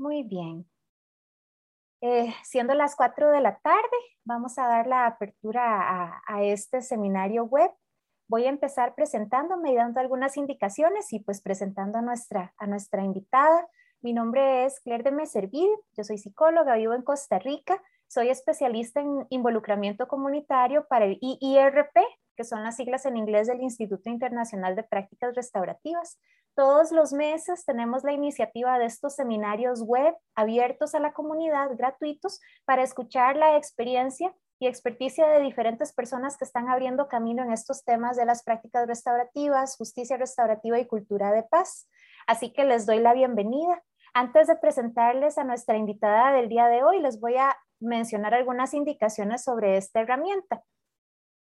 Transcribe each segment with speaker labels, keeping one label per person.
Speaker 1: Muy bien. Eh, siendo las 4 de la tarde, vamos a dar la apertura a, este seminario web. Voy a empezar presentándome y dando algunas indicaciones y pues presentando a nuestra, a nuestra invitada. Mi nombre es Claire de Meserville, yo soy psicóloga, vivo en Costa Rica, soy especialista en involucramiento comunitario para el IIRP, que son las siglas en inglés del Instituto Internacional de Prácticas Restaurativas. Todos los meses tenemos la iniciativa de estos seminarios web abiertos a la comunidad, gratuitos, para escuchar la experiencia y experticia de diferentes personas que están abriendo camino en estos temas de las prácticas restaurativas, justicia restaurativa y cultura de paz. Así que les doy la bienvenida. Antes de presentarles a nuestra invitada del día de hoy, les voy a mencionar algunas indicaciones sobre esta herramienta.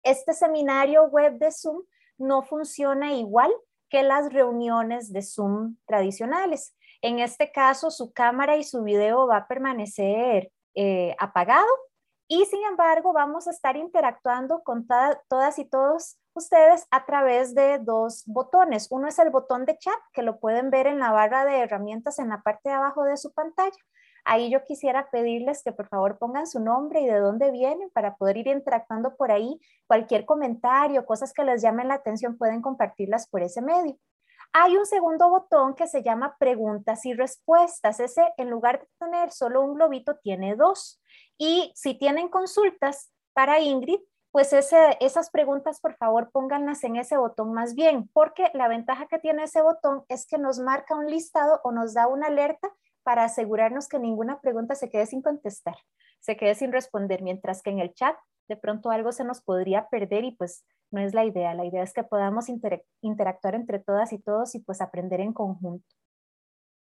Speaker 1: Este seminario web de Zoom no funciona igual que las reuniones de Zoom tradicionales. En este caso, su cámara y su video va a permanecer eh, apagado y sin embargo vamos a estar interactuando con todas y todos ustedes a través de dos botones. Uno es el botón de chat que lo pueden ver en la barra de herramientas en la parte de abajo de su pantalla. Ahí yo quisiera pedirles que por favor pongan su nombre y de dónde vienen para poder ir interactuando por ahí. Cualquier comentario, cosas que les llamen la atención, pueden compartirlas por ese medio. Hay un segundo botón que se llama preguntas y respuestas. Ese, en lugar de tener solo un globito, tiene dos. Y si tienen consultas para Ingrid, pues esas preguntas, por favor, pónganlas en ese botón más bien, porque la ventaja que tiene ese botón es que nos marca un listado o nos da una alerta para asegurarnos que ninguna pregunta se quede sin contestar, se quede sin responder, mientras que en el chat de pronto algo se nos podría perder y pues no es la idea. La idea es que podamos interactuar entre todas y todos y pues aprender en conjunto.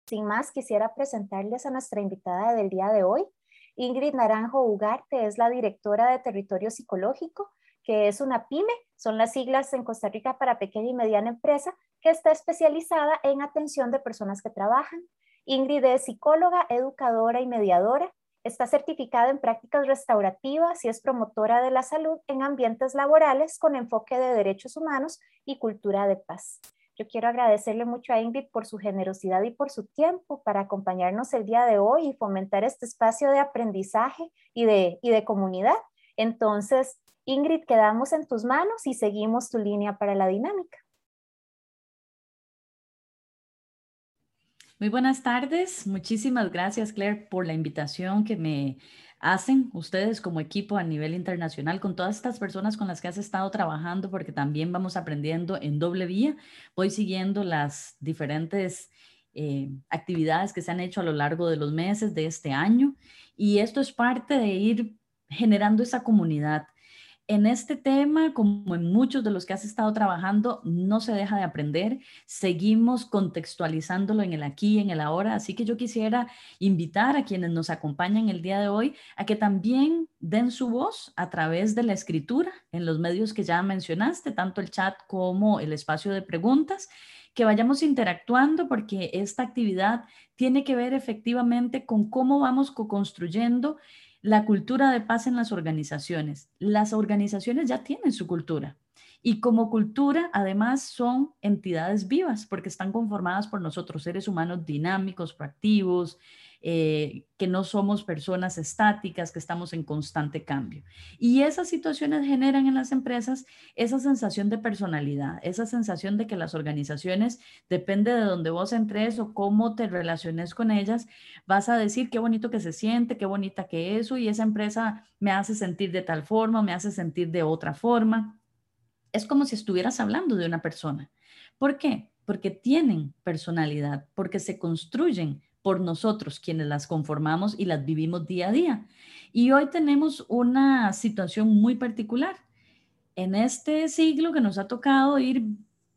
Speaker 1: Sin más, quisiera presentarles a nuestra invitada del día de hoy. Ingrid Naranjo Ugarte es la directora de Territorio Psicológico, que es una PYME, son las siglas en Costa Rica para pequeña y mediana empresa, que está especializada en atención de personas que trabajan, Ingrid es psicóloga, educadora y mediadora. Está certificada en prácticas restaurativas y es promotora de la salud en ambientes laborales con enfoque de derechos humanos y cultura de paz. Yo quiero agradecerle mucho a Ingrid por su generosidad y por su tiempo para acompañarnos el día de hoy y fomentar este espacio de aprendizaje y de, y de comunidad. Entonces, Ingrid, quedamos en tus manos y seguimos tu línea para la dinámica.
Speaker 2: Muy buenas tardes. Muchísimas gracias, Claire, por la invitación que me hacen ustedes como equipo a nivel internacional con todas estas personas con las que has estado trabajando, porque también vamos aprendiendo en doble vía. Voy siguiendo las diferentes eh, actividades que se han hecho a lo largo de los meses de este año y esto es parte de ir generando esa comunidad en este tema, como en muchos de los que has estado trabajando, no se deja de aprender. Seguimos contextualizándolo en el aquí, en el ahora. Así que yo quisiera invitar a quienes nos acompañan el día de hoy a que también den su voz a través de la escritura en los medios que ya mencionaste, tanto el chat como el espacio de preguntas que vayamos interactuando porque esta actividad tiene que ver efectivamente con cómo vamos co-construyendo la cultura de paz en las organizaciones. Las organizaciones ya tienen su cultura y como cultura además son entidades vivas porque están conformadas por nosotros, seres humanos dinámicos, proactivos, eh, que no somos personas estáticas, que estamos en constante cambio. Y esas situaciones generan en las empresas esa sensación de personalidad, esa sensación de que las organizaciones, depende de dónde vos entres o cómo te relaciones con ellas, vas a decir qué bonito que se siente, qué bonita que eso, y esa empresa me hace sentir de tal forma, me hace sentir de otra forma. Es como si estuvieras hablando de una persona. ¿Por qué? Porque tienen personalidad, porque se construyen por nosotros, quienes las conformamos y las vivimos día a día. Y hoy tenemos una situación muy particular. En este siglo que nos ha tocado ir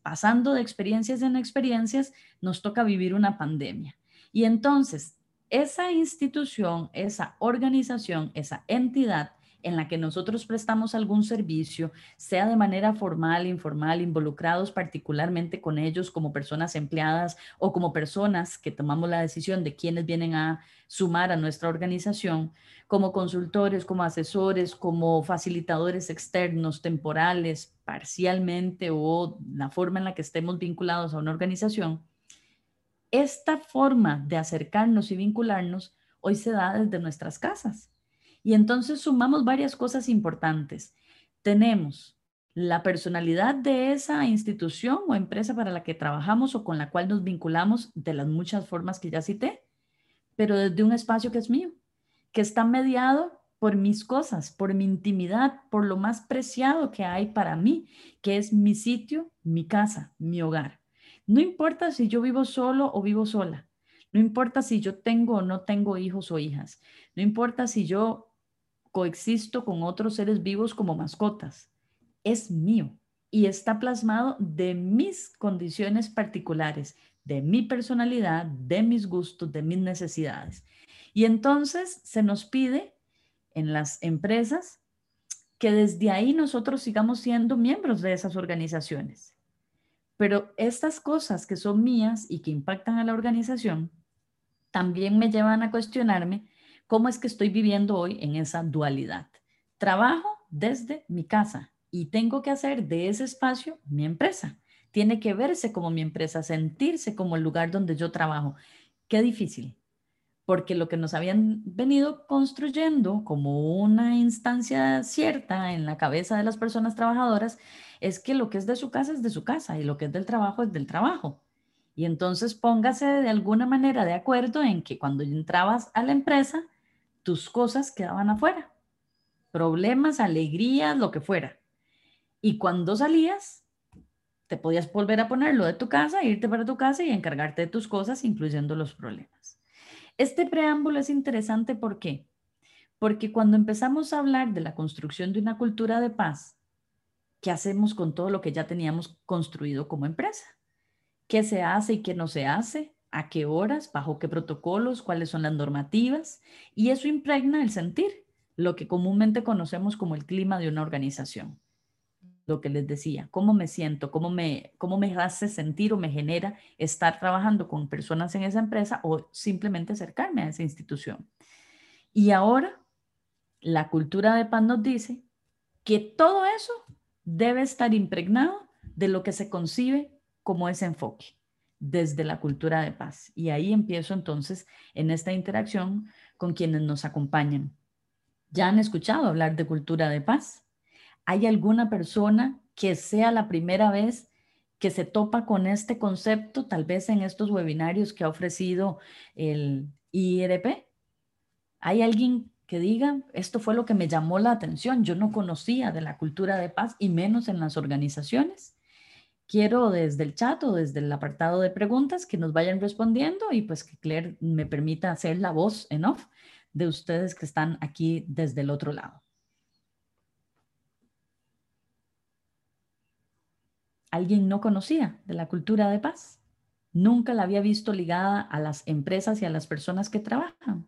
Speaker 2: pasando de experiencias en experiencias, nos toca vivir una pandemia. Y entonces, esa institución, esa organización, esa entidad en la que nosotros prestamos algún servicio, sea de manera formal, informal, involucrados particularmente con ellos como personas empleadas o como personas que tomamos la decisión de quiénes vienen a sumar a nuestra organización, como consultores, como asesores, como facilitadores externos, temporales, parcialmente o la forma en la que estemos vinculados a una organización, esta forma de acercarnos y vincularnos hoy se da desde nuestras casas. Y entonces sumamos varias cosas importantes. Tenemos la personalidad de esa institución o empresa para la que trabajamos o con la cual nos vinculamos de las muchas formas que ya cité, pero desde un espacio que es mío, que está mediado por mis cosas, por mi intimidad, por lo más preciado que hay para mí, que es mi sitio, mi casa, mi hogar. No importa si yo vivo solo o vivo sola, no importa si yo tengo o no tengo hijos o hijas, no importa si yo coexisto con otros seres vivos como mascotas, es mío y está plasmado de mis condiciones particulares, de mi personalidad, de mis gustos, de mis necesidades. Y entonces se nos pide en las empresas que desde ahí nosotros sigamos siendo miembros de esas organizaciones. Pero estas cosas que son mías y que impactan a la organización, también me llevan a cuestionarme cómo es que estoy viviendo hoy en esa dualidad. Trabajo desde mi casa y tengo que hacer de ese espacio mi empresa. Tiene que verse como mi empresa, sentirse como el lugar donde yo trabajo. Qué difícil, porque lo que nos habían venido construyendo como una instancia cierta en la cabeza de las personas trabajadoras es que lo que es de su casa es de su casa y lo que es del trabajo es del trabajo. Y entonces póngase de alguna manera de acuerdo en que cuando entrabas a la empresa, tus cosas quedaban afuera. Problemas, alegrías, lo que fuera. Y cuando salías, te podías volver a ponerlo de tu casa, irte para tu casa y encargarte de tus cosas, incluyendo los problemas. Este preámbulo es interesante ¿por qué? Porque cuando empezamos a hablar de la construcción de una cultura de paz, ¿qué hacemos con todo lo que ya teníamos construido como empresa? ¿Qué se hace y qué no se hace? ¿A qué horas? ¿Bajo qué protocolos? ¿Cuáles son las normativas? Y eso impregna el sentir, lo que comúnmente conocemos como el clima de una organización lo que les decía, cómo me siento, cómo me, cómo me hace sentir o me genera estar trabajando con personas en esa empresa o simplemente acercarme a esa institución. Y ahora, la cultura de paz nos dice que todo eso debe estar impregnado de lo que se concibe como ese enfoque desde la cultura de paz. Y ahí empiezo entonces en esta interacción con quienes nos acompañan. ¿Ya han escuchado hablar de cultura de paz? ¿Hay alguna persona que sea la primera vez que se topa con este concepto, tal vez en estos webinarios que ha ofrecido el IRP? ¿Hay alguien que diga, esto fue lo que me llamó la atención, yo no conocía de la cultura de paz y menos en las organizaciones? Quiero desde el chat o desde el apartado de preguntas que nos vayan respondiendo y pues que Claire me permita hacer la voz en off de ustedes que están aquí desde el otro lado. alguien no conocía de la cultura de paz. Nunca la había visto ligada a las empresas y a las personas que trabajan.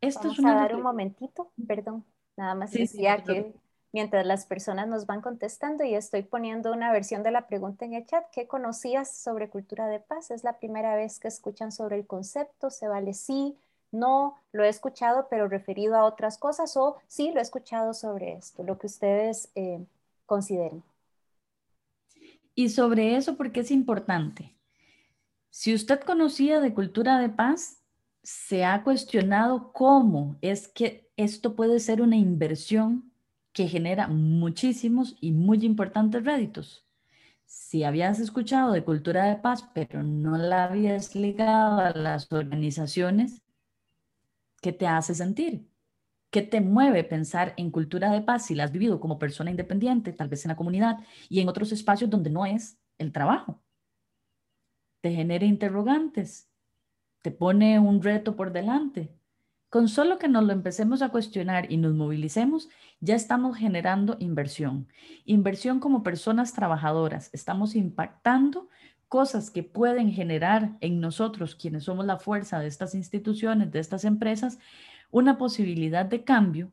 Speaker 1: Esto Vamos es a dar un momentito, perdón, nada más decía que mientras las personas nos van contestando y estoy poniendo una versión de la pregunta en el chat, ¿qué conocías sobre cultura de paz? Es la primera vez que escuchan sobre el concepto, se vale sí, no lo he escuchado, pero referido a otras cosas, o sí lo he escuchado sobre esto, lo que ustedes eh, consideren.
Speaker 2: Y sobre eso, ¿por qué es importante? Si usted conocía de cultura de paz, se ha cuestionado cómo es que esto puede ser una inversión que genera muchísimos y muy importantes réditos. Si habías escuchado de cultura de paz, pero no la habías ligado a las organizaciones, ¿Qué te hace sentir? ¿Qué te mueve pensar en cultura de paz si la has vivido como persona independiente, tal vez en la comunidad y en otros espacios donde no es el trabajo? Te genera interrogantes, te pone un reto por delante. Con solo que nos lo empecemos a cuestionar y nos movilicemos, ya estamos generando inversión. Inversión como personas trabajadoras. Estamos impactando cosas que pueden generar en nosotros, quienes somos la fuerza de estas instituciones, de estas empresas, una posibilidad de cambio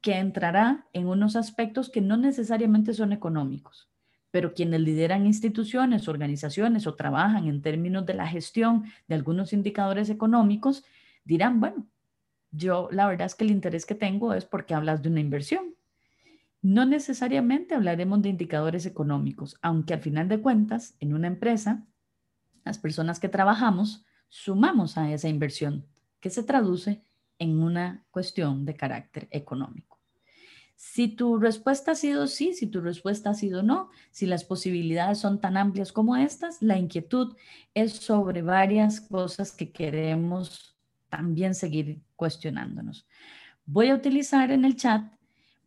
Speaker 2: que entrará en unos aspectos que no necesariamente son económicos, pero quienes lideran instituciones, organizaciones o trabajan en términos de la gestión de algunos indicadores económicos, dirán, bueno, yo la verdad es que el interés que tengo es porque hablas de una inversión. No necesariamente hablaremos de indicadores económicos, aunque al final de cuentas, en una empresa, las personas que trabajamos sumamos a esa inversión, que se traduce en una cuestión de carácter económico. Si tu respuesta ha sido sí, si tu respuesta ha sido no, si las posibilidades son tan amplias como estas, la inquietud es sobre varias cosas que queremos también seguir cuestionándonos. Voy a utilizar en el chat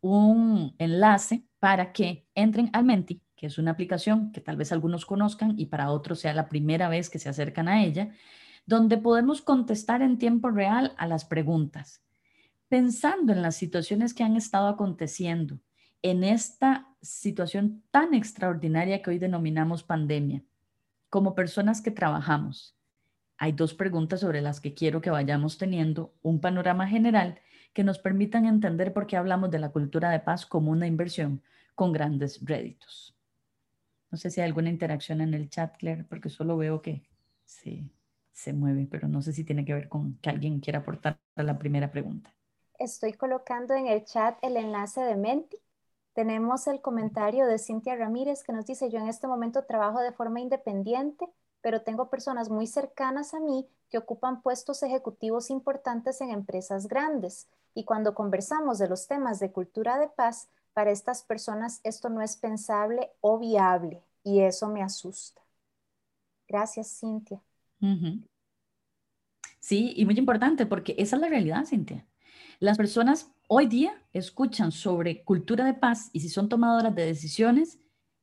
Speaker 2: un enlace para que entren al Menti, que es una aplicación que tal vez algunos conozcan y para otros sea la primera vez que se acercan a ella, donde podemos contestar en tiempo real a las preguntas, pensando en las situaciones que han estado aconteciendo en esta situación tan extraordinaria que hoy denominamos pandemia, como personas que trabajamos. Hay dos preguntas sobre las que quiero que vayamos teniendo un panorama general que nos permitan entender por qué hablamos de la cultura de paz como una inversión con grandes réditos. No sé si hay alguna interacción en el chat, Claire, porque solo veo que se, se mueve, pero no sé si tiene que ver con que alguien quiera aportar a la primera pregunta.
Speaker 1: Estoy colocando en el chat el enlace de Menti. Tenemos el comentario de Cintia Ramírez que nos dice, yo en este momento trabajo de forma independiente, pero tengo personas muy cercanas a mí que ocupan puestos ejecutivos importantes en empresas grandes. Y cuando conversamos de los temas de cultura de paz, para estas personas esto no es pensable o viable y eso me asusta. Gracias, Cintia.
Speaker 2: Sí, y muy importante porque esa es la realidad, Cintia. Las personas hoy día escuchan sobre cultura de paz y si son tomadoras de decisiones,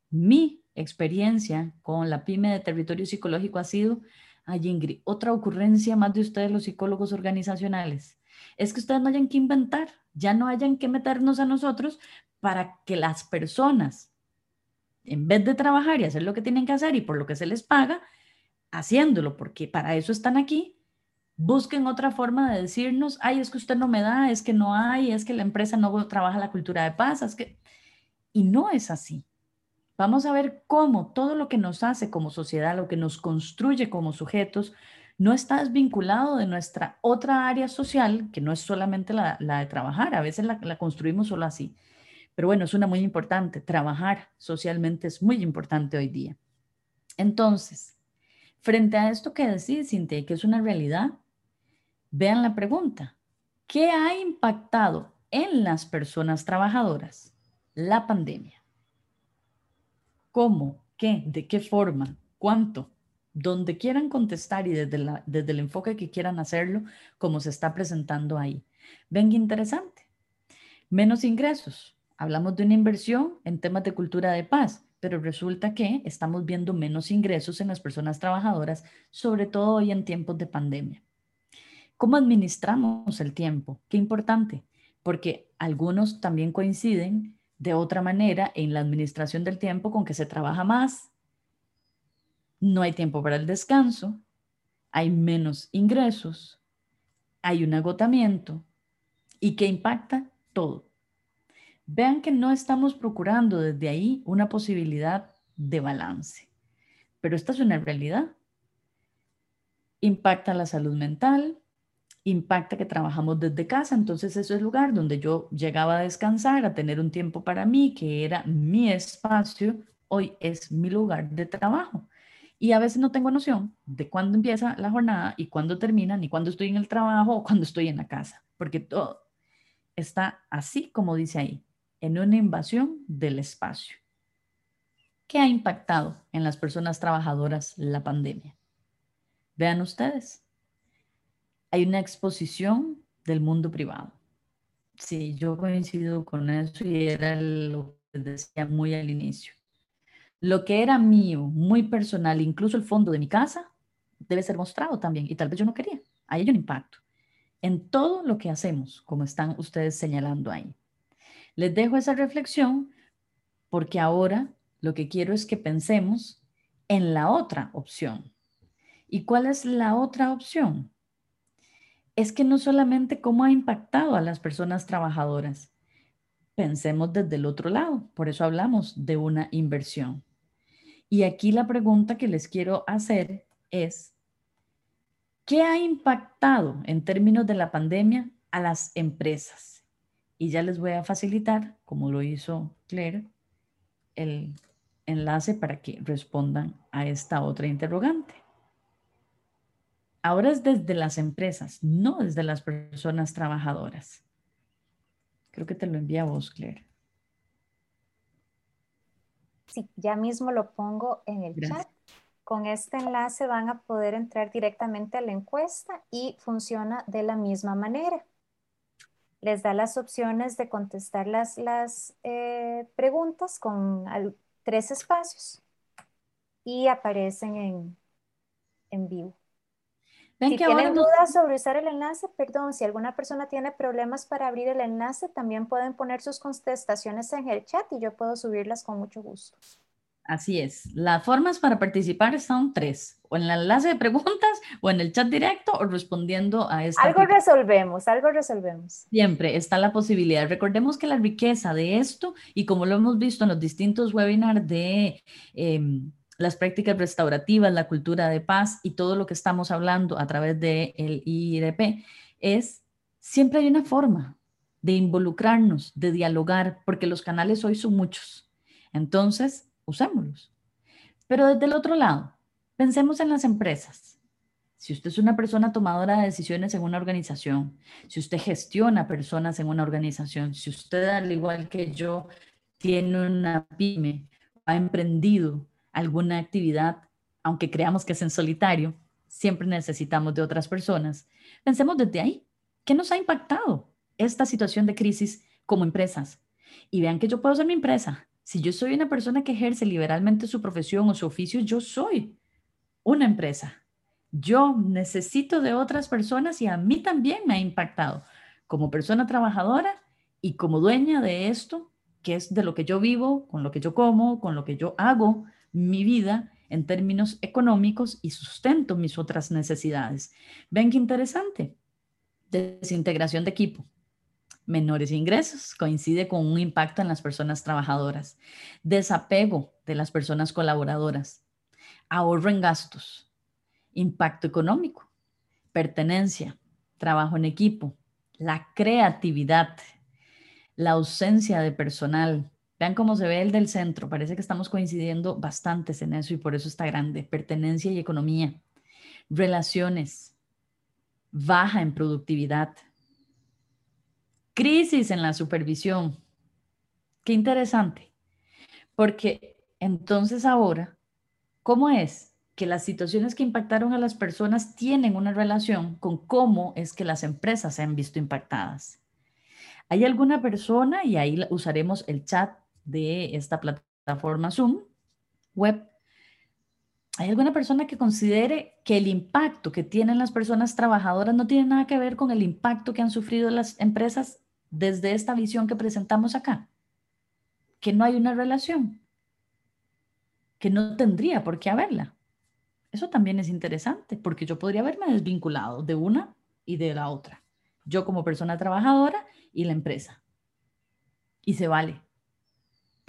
Speaker 2: mi experiencia con la pyme de territorio psicológico ha sido, ay Ingrid, otra ocurrencia más de ustedes los psicólogos organizacionales. Es que ustedes no hayan que inventar, ya no hayan que meternos a nosotros para que las personas, en vez de trabajar y hacer lo que tienen que hacer y por lo que se les paga, haciéndolo, porque para eso están aquí, busquen otra forma de decirnos, ay, es que usted no me da, es que no hay, es que la empresa no trabaja la cultura de paz, es que... Y no es así. Vamos a ver cómo todo lo que nos hace como sociedad, lo que nos construye como sujetos, no está desvinculado de nuestra otra área social, que no es solamente la, de trabajar, a veces la, la, construimos solo así. Pero bueno, es una muy importante, trabajar socialmente es muy importante hoy día. Entonces, frente a esto que decís, Cintia, que es una realidad, vean la pregunta, ¿qué ha impactado en las personas trabajadoras la pandemia? ¿Cómo? ¿Qué? ¿De qué forma? ¿Cuánto? donde quieran contestar y desde, desde el enfoque que quieran hacerlo, como se está presentando ahí. Ven interesante. Menos ingresos. Hablamos de una inversión en temas de cultura de paz, pero resulta que estamos viendo menos ingresos en las personas trabajadoras, sobre todo hoy en tiempos de pandemia. ¿Cómo administramos el tiempo? Qué importante, porque algunos también coinciden de otra manera en la administración del tiempo con que se trabaja más, no hay tiempo para el descanso, hay menos ingresos, hay un agotamiento y que impacta todo. Vean que no estamos procurando desde ahí una posibilidad de balance, pero esta es una realidad. Impacta la salud mental, impacta que trabajamos desde casa, entonces eso es el lugar donde yo llegaba a descansar, a tener un tiempo para mí, que era mi espacio, hoy es mi lugar de trabajo. Y a veces no tengo noción de cuándo empieza la jornada y cuándo termina, ni cuándo estoy en el trabajo o cuándo estoy en la casa, porque todo está así como dice ahí, en una invasión del espacio. ¿Qué ha impactado en las personas trabajadoras la pandemia? Vean ustedes, hay una exposición del mundo privado. Sí, yo coincido con eso y era lo que decía muy al inicio lo que era mío, muy personal, incluso el fondo de mi casa, debe ser mostrado también. Y tal vez yo no quería. Hay un impacto en todo lo que hacemos, como están ustedes señalando ahí. Les dejo esa reflexión porque ahora lo que quiero es que pensemos en la otra opción. ¿Y cuál es la otra opción? Es que no solamente cómo ha impactado a las personas trabajadoras, pensemos desde el otro lado, por eso hablamos de una inversión. Y aquí la pregunta que les quiero hacer es, ¿qué ha impactado en términos de la pandemia a las empresas? y ya les voy a facilitar, como lo hizo Claire, el enlace para que respondan a esta otra interrogante. Ahora es desde las empresas, no desde las personas trabajadoras. Creo que te lo envía a vos, Claire.
Speaker 1: Sí, ya mismo lo pongo en el chat. Con este enlace van a poder entrar directamente a la encuesta y funciona de la misma manera. Les da las opciones de contestar las, las eh, preguntas con tres espacios y aparecen en, en vivo si tienen dudas sobre usar el enlace, perdón, si alguna persona tiene problemas para abrir el enlace, también pueden poner sus contestaciones en el chat y yo puedo subirlas con mucho gusto.
Speaker 2: Así es. Las formas para participar son tres, o en el enlace de preguntas, o en el chat directo, o respondiendo a esta.
Speaker 1: Algo resolvemos, algo resolvemos.
Speaker 2: Siempre está la posibilidad. Recordemos que la riqueza de esto, y como lo hemos visto en los distintos webinars de... Em, las prácticas restaurativas, la cultura de paz y todo lo que estamos hablando a través del el IRP, es siempre hay una forma de involucrarnos, de dialogar, porque los canales hoy son muchos. Entonces, usémoslos. Pero desde el otro lado, pensemos en las empresas. Si usted es una persona tomadora de decisiones en una organización, si usted gestiona personas en una organización, si usted, al igual que yo, tiene una pyme, ha emprendido alguna actividad, aunque creamos que es en solitario, siempre necesitamos de otras personas. Pensemos desde ahí, ¿qué nos ha impactado esta situación de crisis como empresas? Y vean que yo puedo ser mi empresa. Si yo soy una persona que ejerce liberalmente su profesión o su oficio, yo soy una empresa. Yo necesito de otras personas y a mí también me ha impactado como persona trabajadora y como dueña de esto, que es de lo que yo vivo, con lo que yo como, con lo que yo hago, mi vida en términos económicos y sustento mis otras necesidades. Ven qué interesante. Desintegración de equipo. Menores ingresos coincide con un impacto en las personas trabajadoras. Desapego de las personas colaboradoras. Ahorro en gastos. Impacto económico. Pertenencia. Trabajo en equipo. La creatividad. La ausencia de personal Vean cómo se ve el del centro. Parece que estamos coincidiendo bastantes en eso y por eso está grande. Pertenencia y economía. Relaciones. Baja en productividad. Crisis en la supervisión. Qué interesante. Porque entonces ahora, ¿cómo es que las situaciones que impactaron a las personas tienen una relación con cómo es que las empresas se han visto impactadas? ¿Hay alguna persona, y ahí usaremos el chat de esta plataforma Zoom web, ¿hay alguna persona que considere que el impacto que tienen las personas trabajadoras no tiene nada que ver con el impacto que han sufrido las empresas desde esta visión que presentamos acá? Que no hay una relación, que no tendría por qué haberla. Eso también es interesante, porque yo podría haberme desvinculado de una y de la otra. Yo como persona trabajadora y la empresa. Y se vale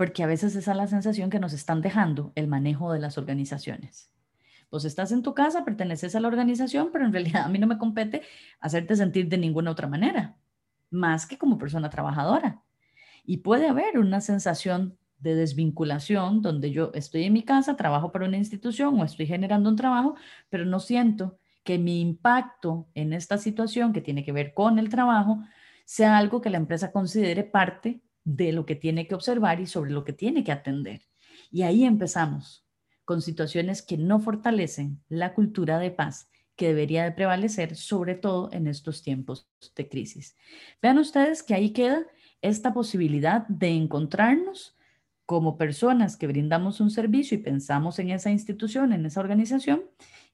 Speaker 2: porque a veces esa es la sensación que nos están dejando el manejo de las organizaciones. Pues estás en tu casa, perteneces a la organización, pero en realidad a mí no me compete hacerte sentir de ninguna otra manera, más que como persona trabajadora. Y puede haber una sensación de desvinculación donde yo estoy en mi casa, trabajo para una institución o estoy generando un trabajo, pero no siento que mi impacto en esta situación que tiene que ver con el trabajo sea algo que la empresa considere parte de lo que tiene que observar y sobre lo que tiene que atender. Y ahí empezamos con situaciones que no fortalecen la cultura de paz que debería de prevalecer, sobre todo en estos tiempos de crisis. Vean ustedes que ahí queda esta posibilidad de encontrarnos como personas que brindamos un servicio y pensamos en esa institución, en esa organización,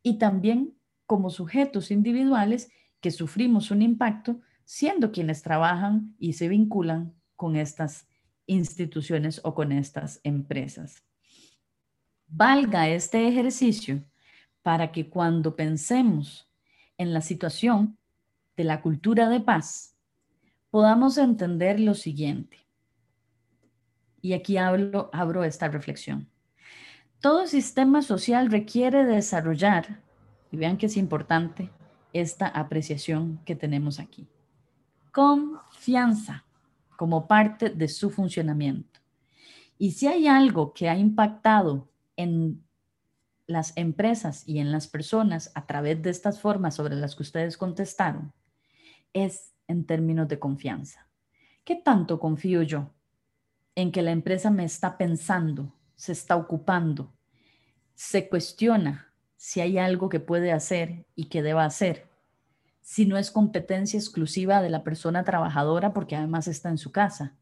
Speaker 2: y también como sujetos individuales que sufrimos un impacto siendo quienes trabajan y se vinculan con estas instituciones o con estas empresas. Valga este ejercicio para que cuando pensemos en la situación de la cultura de paz, podamos entender lo siguiente. Y aquí hablo, abro esta reflexión. Todo sistema social requiere desarrollar, y vean que es importante esta apreciación que tenemos aquí, confianza como parte de su funcionamiento. Y si hay algo que ha impactado en las empresas y en las personas a través de estas formas sobre las que ustedes contestaron, es en términos de confianza. ¿Qué tanto confío yo en que la empresa me está pensando, se está ocupando, se cuestiona si hay algo que puede hacer y que deba hacer, si no es competencia exclusiva de la persona trabajadora porque además está en su casa?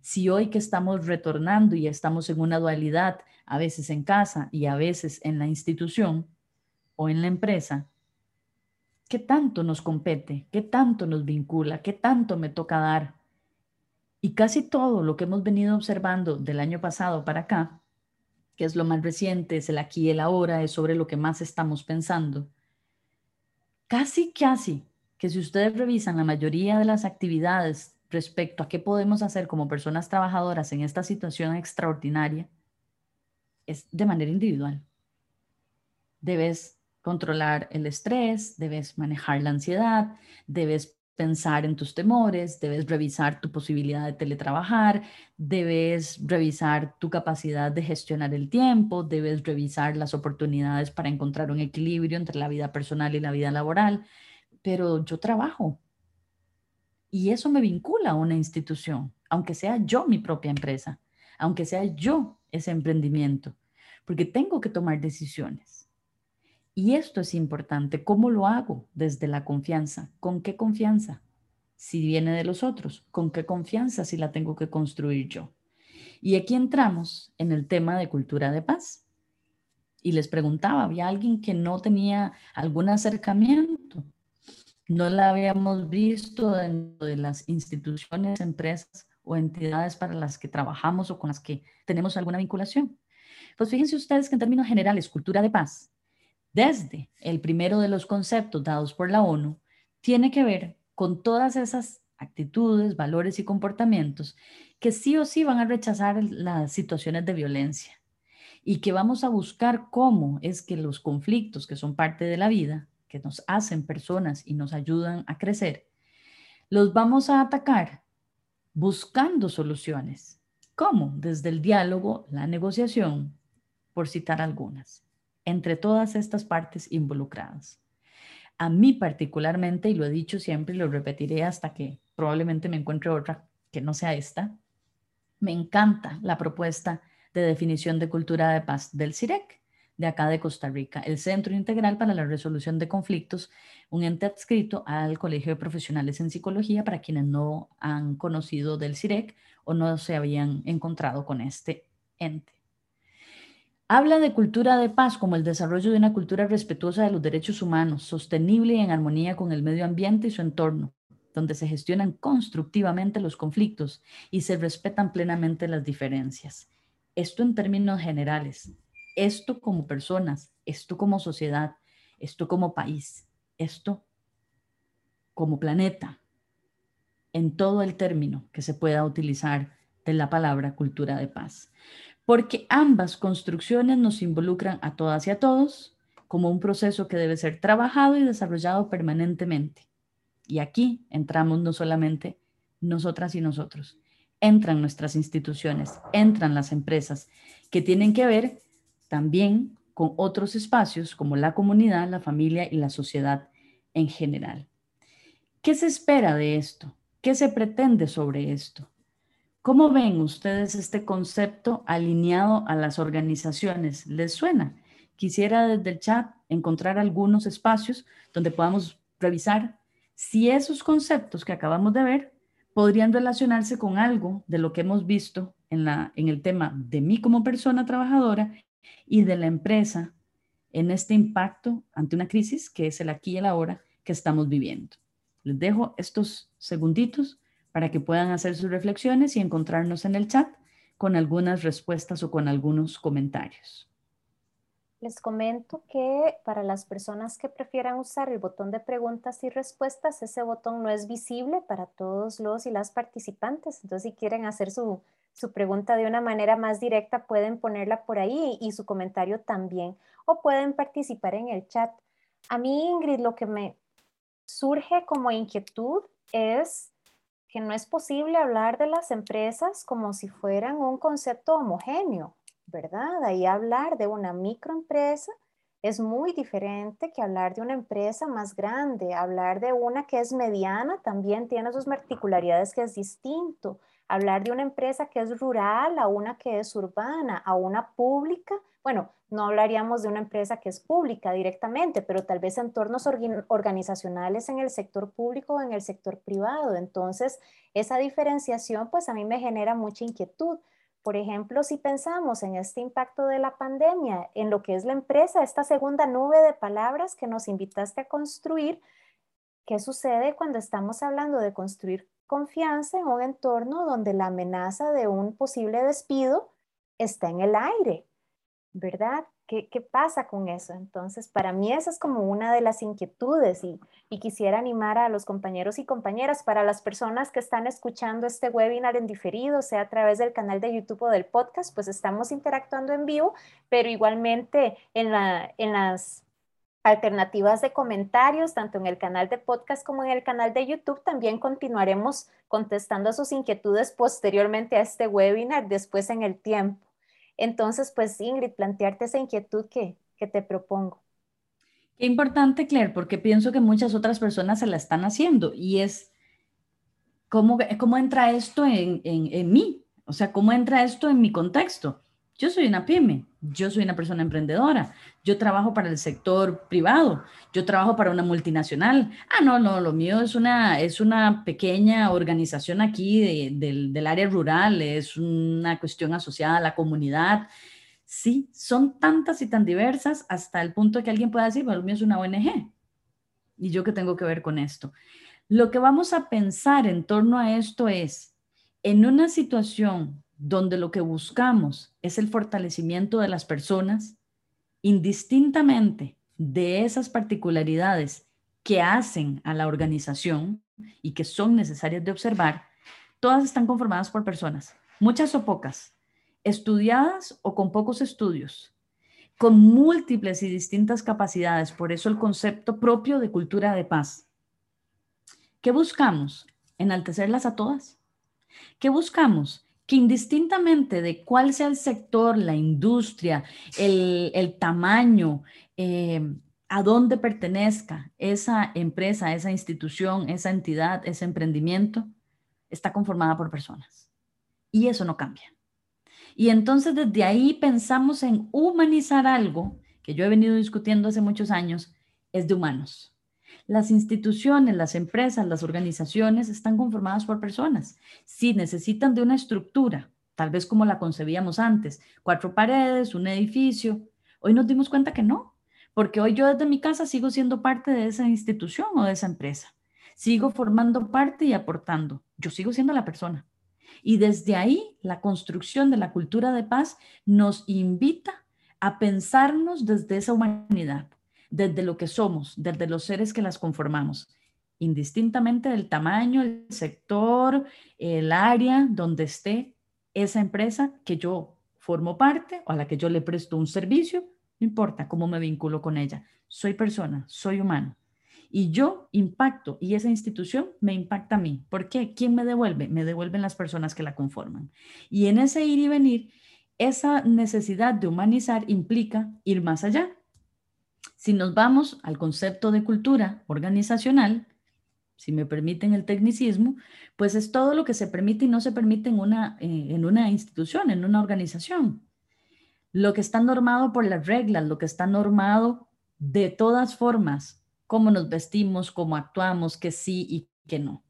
Speaker 2: Si hoy que estamos retornando y estamos en una dualidad, a veces en casa y a veces en la institución o en la empresa, ¿qué tanto nos compete? ¿Qué tanto nos vincula? ¿Qué tanto me toca dar? Y casi todo lo que hemos venido observando del año pasado para acá, que es lo más reciente, es el aquí y el ahora, es sobre lo que más estamos pensando. Casi, casi, que si ustedes revisan la mayoría de las actividades respecto a qué podemos hacer como personas trabajadoras en esta situación extraordinaria, es de manera individual. Debes controlar el estrés, debes manejar la ansiedad, debes pensar en tus temores, debes revisar tu posibilidad de teletrabajar, debes revisar tu capacidad de gestionar el tiempo, debes revisar las oportunidades para encontrar un equilibrio entre la vida personal y la vida laboral. Pero yo trabajo, y eso me vincula a una institución, aunque sea yo mi propia empresa, aunque sea yo ese emprendimiento, porque tengo que tomar decisiones. Y esto es importante. ¿Cómo lo hago? Desde la confianza. ¿Con qué confianza? Si viene de los otros, ¿con qué confianza si la tengo que construir yo? Y aquí entramos en el tema de cultura de paz. Y les preguntaba, ¿había alguien que no tenía algún acercamiento? no la habíamos visto dentro de las instituciones, empresas o entidades para las que trabajamos o con las que tenemos alguna vinculación. Pues fíjense ustedes que en términos generales, cultura de paz, desde el primero de los conceptos dados por la ONU, tiene que ver con todas esas actitudes, valores y comportamientos que sí o sí van a rechazar las situaciones de violencia y que vamos a buscar cómo es que los conflictos que son parte de la vida que nos hacen personas y nos ayudan a crecer, los vamos a atacar buscando soluciones. ¿Cómo? Desde el diálogo, la negociación, por citar algunas, entre todas estas partes involucradas. A mí particularmente, y lo he dicho siempre y lo repetiré hasta que probablemente me encuentre otra que no sea esta, me encanta la propuesta de definición de cultura de paz del CIREC de acá de Costa Rica, el Centro Integral para la Resolución de Conflictos, un ente adscrito al Colegio de Profesionales en Psicología para quienes no han conocido del CIREC o no se habían encontrado con este ente. Habla de cultura de paz como el desarrollo de una cultura respetuosa de los derechos humanos, sostenible y en armonía con el medio ambiente y su entorno, donde se gestionan constructivamente los conflictos y se respetan plenamente las diferencias. Esto en términos generales esto como personas, esto como sociedad, esto como país, esto como planeta, en todo el término que se pueda utilizar de la palabra cultura de paz. Porque ambas construcciones nos involucran a todas y a todos como un proceso que debe ser trabajado y desarrollado permanentemente. Y aquí entramos no solamente nosotras y nosotros, entran nuestras instituciones, entran las empresas que tienen que ver también con otros espacios como la comunidad, la familia y la sociedad en general. ¿Qué se espera de esto? ¿Qué se pretende sobre esto? ¿Cómo ven ustedes este concepto alineado a las organizaciones? ¿Les suena? Quisiera desde el chat encontrar algunos espacios donde podamos revisar si esos conceptos que acabamos de ver podrían relacionarse con algo de lo que hemos visto en, la, en el tema de mí como persona trabajadora y de la empresa en este impacto ante una crisis que es el aquí y el ahora que estamos viviendo. Les dejo estos segunditos para que puedan hacer sus reflexiones y encontrarnos en el chat con algunas respuestas o con algunos comentarios.
Speaker 1: Les comento que para las personas que prefieran usar el botón de preguntas y respuestas, ese botón no es visible para todos los y las participantes. Entonces, si quieren hacer su, su pregunta de una manera más directa, pueden ponerla por ahí y su comentario también, o pueden participar en el chat. A mí, Ingrid, lo que me surge como inquietud es no es posible hablar de las empresas como si fueran un concepto homogéneo, ¿verdad? Ahí hablar de una microempresa es muy diferente que hablar de una empresa más grande. Hablar de una que es mediana también tiene sus particularidades que es distinto. Hablar de una empresa que es rural a una que es urbana, a una pública. Bueno, no hablaríamos de una empresa que es pública directamente, pero tal vez entornos organizacionales en el sector público o en el sector privado. Entonces, esa diferenciación pues a mí me genera mucha inquietud por ejemplo, si pensamos en este impacto de la pandemia, en lo que es la empresa, esta segunda nube de palabras que nos invitaste a construir, ¿qué sucede cuando estamos hablando de construir confianza en un entorno donde la amenaza de un posible despido está en el aire? ¿Verdad? ¿Qué, pasa con eso? Entonces, para mí esa es como una de las inquietudes y, y, quisiera animar a los compañeros y compañeras, para las personas que están escuchando este webinar en diferido, sea a través del canal de YouTube o del podcast, pues estamos interactuando en vivo, pero igualmente en, la, en las alternativas de comentarios, tanto en el canal de podcast como en el canal de YouTube, también continuaremos contestando sus inquietudes posteriormente a este webinar, después en el tiempo. Entonces, pues Ingrid, plantearte esa inquietud que, te propongo.
Speaker 2: Qué importante, Claire, porque pienso que muchas otras personas se la están haciendo y es cómo, cómo entra esto en, en mí, o sea, cómo entra esto en mi contexto. Yo soy una pyme, yo soy una persona emprendedora, yo trabajo para el sector privado, yo trabajo para una multinacional. Ah, no, no, lo mío es una, es una pequeña organización aquí del, área rural, es una cuestión asociada a la comunidad. Sí, son tantas y tan diversas hasta el punto que alguien pueda decir, bueno, lo mío es una ONG. ¿Y yo qué tengo que ver con esto? Lo que vamos a pensar en torno a esto es, en una situación donde lo que buscamos es el fortalecimiento de las personas, indistintamente de esas particularidades que hacen a la organización y que son necesarias de observar, todas están conformadas por personas, muchas o pocas, estudiadas o con pocos estudios, con múltiples y distintas capacidades, por eso el concepto propio de cultura de paz. ¿Qué buscamos? Enaltecerlas a todas. ¿Qué buscamos? Que indistintamente de cuál sea el sector, la industria, el, tamaño, eh, a dónde pertenezca esa empresa, esa institución, esa entidad, ese emprendimiento, está conformada por personas. Y eso no cambia. Y entonces desde ahí pensamos en humanizar algo que yo he venido discutiendo hace muchos años, es de humanos. Las instituciones, las empresas, las organizaciones están conformadas por personas. Si necesitan de una estructura, tal vez como la concebíamos antes, cuatro paredes, un edificio, hoy nos dimos cuenta que no, porque hoy yo desde mi casa sigo siendo parte de esa institución o de esa empresa. Sigo formando parte y aportando. Yo sigo siendo la persona. Y desde ahí, la construcción de la cultura de paz nos invita a pensarnos desde esa humanidad, desde lo que somos, desde los seres que las conformamos, indistintamente del tamaño, el sector, el área donde esté esa empresa que yo formo parte o a la que yo le presto un servicio, no importa cómo me vinculo con ella, soy persona, soy humano. Y yo impacto y esa institución me impacta a mí. ¿Por qué? ¿Quién me devuelve? Me devuelven las personas que la conforman. Y en ese ir y venir, esa necesidad de humanizar implica ir más allá, si nos vamos al concepto de cultura organizacional, si me permiten el tecnicismo, pues es todo lo que se permite y no se permite en una, eh, en una institución, en una organización. Lo que está normado por las reglas, lo que está normado de todas formas, cómo nos vestimos, cómo actuamos, que sí y que no.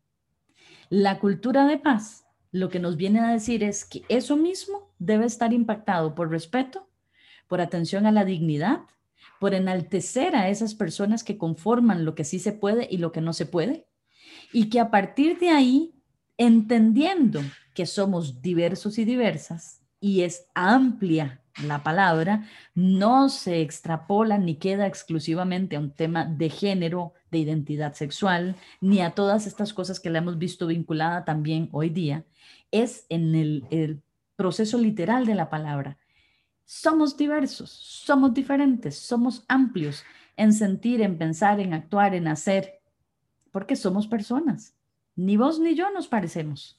Speaker 2: La cultura de paz lo que nos viene a decir es que eso mismo debe estar impactado por respeto, por atención a la dignidad, por enaltecer a esas personas que conforman lo que sí se puede y lo que no se puede. Y que a partir de ahí, entendiendo que somos diversos y diversas, y es amplia la palabra, no se extrapola ni queda exclusivamente a un tema de género, de identidad sexual, ni a todas estas cosas que la hemos visto vinculada también hoy día, es en el, el proceso literal de la palabra somos diversos, somos diferentes, somos amplios en sentir, en pensar, en actuar, en hacer, porque somos personas. Ni vos ni yo nos parecemos.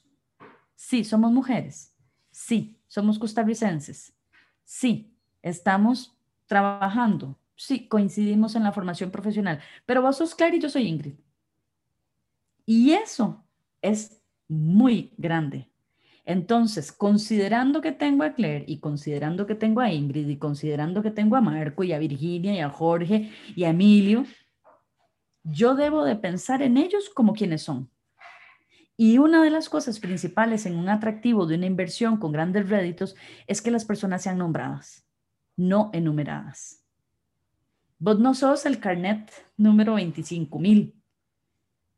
Speaker 2: Sí, somos mujeres. Sí, somos costarricenses. Sí, estamos trabajando. Sí, coincidimos en la formación profesional. Pero vos sos Claire y yo soy Ingrid. Y eso es muy grande. Entonces, considerando que tengo a Claire y considerando que tengo a Ingrid y considerando que tengo a Marco y a Virginia y a Jorge y a Emilio, yo debo de pensar en ellos como quienes son. Y una de las cosas principales en un atractivo de una inversión con grandes réditos es que las personas sean nombradas, no enumeradas. Vos no sos el carnet número 25.000.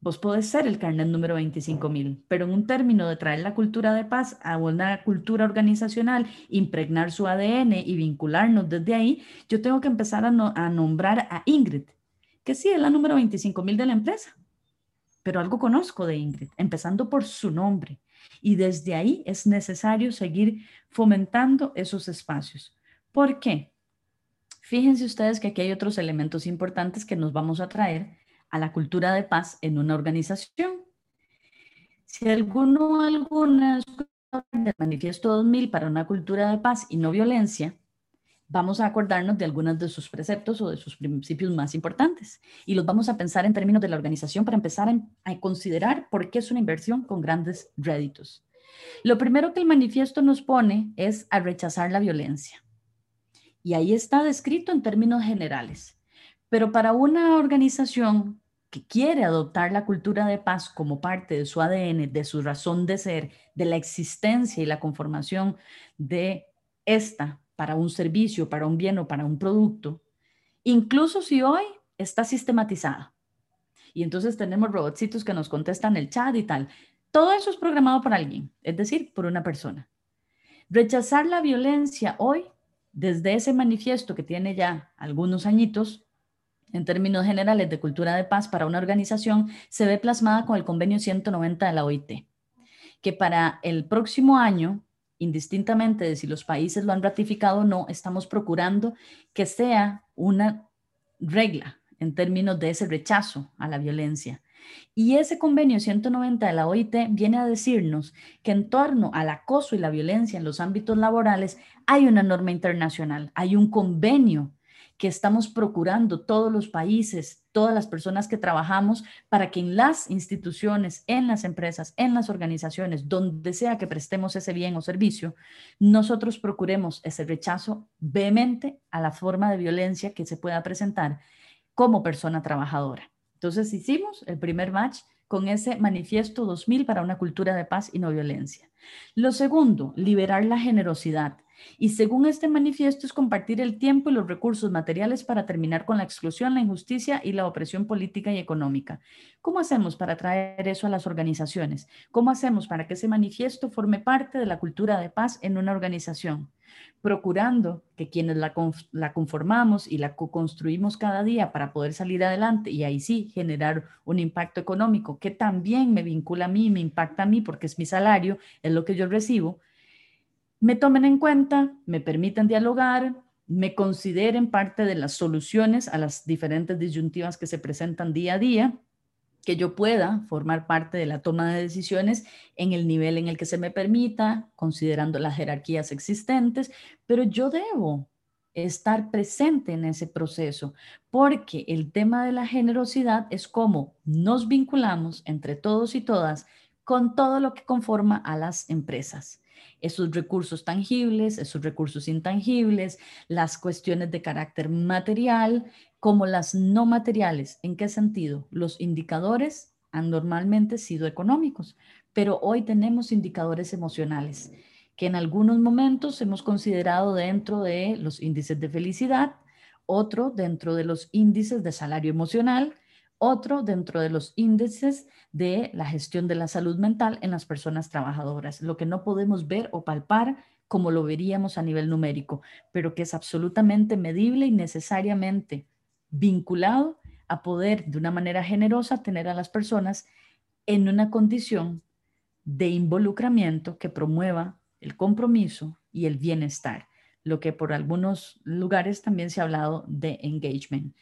Speaker 2: Vos podés ser el carnet número 25.000, pero en un término de traer la cultura de paz a una cultura organizacional, impregnar su ADN y vincularnos desde ahí, yo tengo que empezar a, a nombrar a Ingrid, que sí es la número 25.000 de la empresa, pero algo conozco de Ingrid, empezando por su nombre. Y desde ahí es necesario seguir fomentando esos espacios. ¿Por qué? Fíjense ustedes que aquí hay otros elementos importantes que nos vamos a traer a la cultura de paz en una organización. Si alguno alguna el manifiesto 2000 para una cultura de paz y no violencia, vamos a acordarnos de algunos de sus preceptos o de sus principios más importantes y los vamos a pensar en términos de la organización para empezar a, considerar por qué es una inversión con grandes réditos. Lo primero que el manifiesto nos pone es a rechazar la violencia. Y ahí está descrito en términos generales. Pero para una organización que quiere adoptar la cultura de paz como parte de su ADN, de su razón de ser, de la existencia y la conformación de esta para un servicio, para un bien o para un producto, incluso si hoy está sistematizada. Y entonces tenemos robotcitos que nos contestan el chat y tal. Todo eso es programado por alguien, es decir, por una persona. Rechazar la violencia hoy, desde ese manifiesto que tiene ya algunos añitos, en términos generales de cultura de paz para una organización, se ve plasmada con el convenio 190 de la OIT, que para el próximo año indistintamente de si los países lo han ratificado o no, estamos procurando que sea una regla en términos de ese rechazo a la violencia. Y ese convenio 190 de la OIT viene a decirnos que en torno al acoso y la violencia en los ámbitos laborales hay una norma internacional, hay un convenio que estamos procurando todos los países, todas las personas que trabajamos, para que en las instituciones, en las empresas, en las organizaciones, donde sea que prestemos ese bien o servicio, nosotros procuremos ese rechazo vehemente a la forma de violencia que se pueda presentar como persona trabajadora. Entonces hicimos el primer match con ese manifiesto 2000 para una cultura de paz y no violencia. Lo segundo, liberar la generosidad. Y según este manifiesto es compartir el tiempo y los recursos materiales para terminar con la exclusión, la injusticia y la opresión política y económica. ¿Cómo hacemos para traer eso a las organizaciones? ¿Cómo hacemos para que ese manifiesto forme parte de la cultura de paz en una organización? Procurando que quienes la, conformamos y la construimos cada día para poder salir adelante y ahí sí generar un impacto económico que también me vincula a mí, me impacta a mí porque es mi salario, es lo que yo recibo, me tomen en cuenta, me permitan dialogar, me consideren parte de las soluciones a las diferentes disyuntivas que se presentan día a día, que yo pueda formar parte de la toma de decisiones en el nivel en el que se me permita, considerando las jerarquías existentes, pero yo debo estar presente en ese proceso, porque el tema de la generosidad es cómo nos vinculamos entre todos y todas con todo lo que conforma a las empresas esos recursos tangibles, esos recursos intangibles, las cuestiones de carácter material, como las no materiales. ¿En qué sentido? Los indicadores han normalmente sido económicos, pero hoy tenemos indicadores emocionales que en algunos momentos hemos considerado dentro de los índices de felicidad, otro dentro de los índices de salario emocional, otro dentro de los índices de la gestión de la salud mental en las personas trabajadoras, lo que no podemos ver o palpar como lo veríamos a nivel numérico, pero que es absolutamente medible y necesariamente vinculado a poder de una manera generosa tener a las personas en una condición de involucramiento que promueva el compromiso y el bienestar, lo que por algunos lugares también se ha hablado de engagement.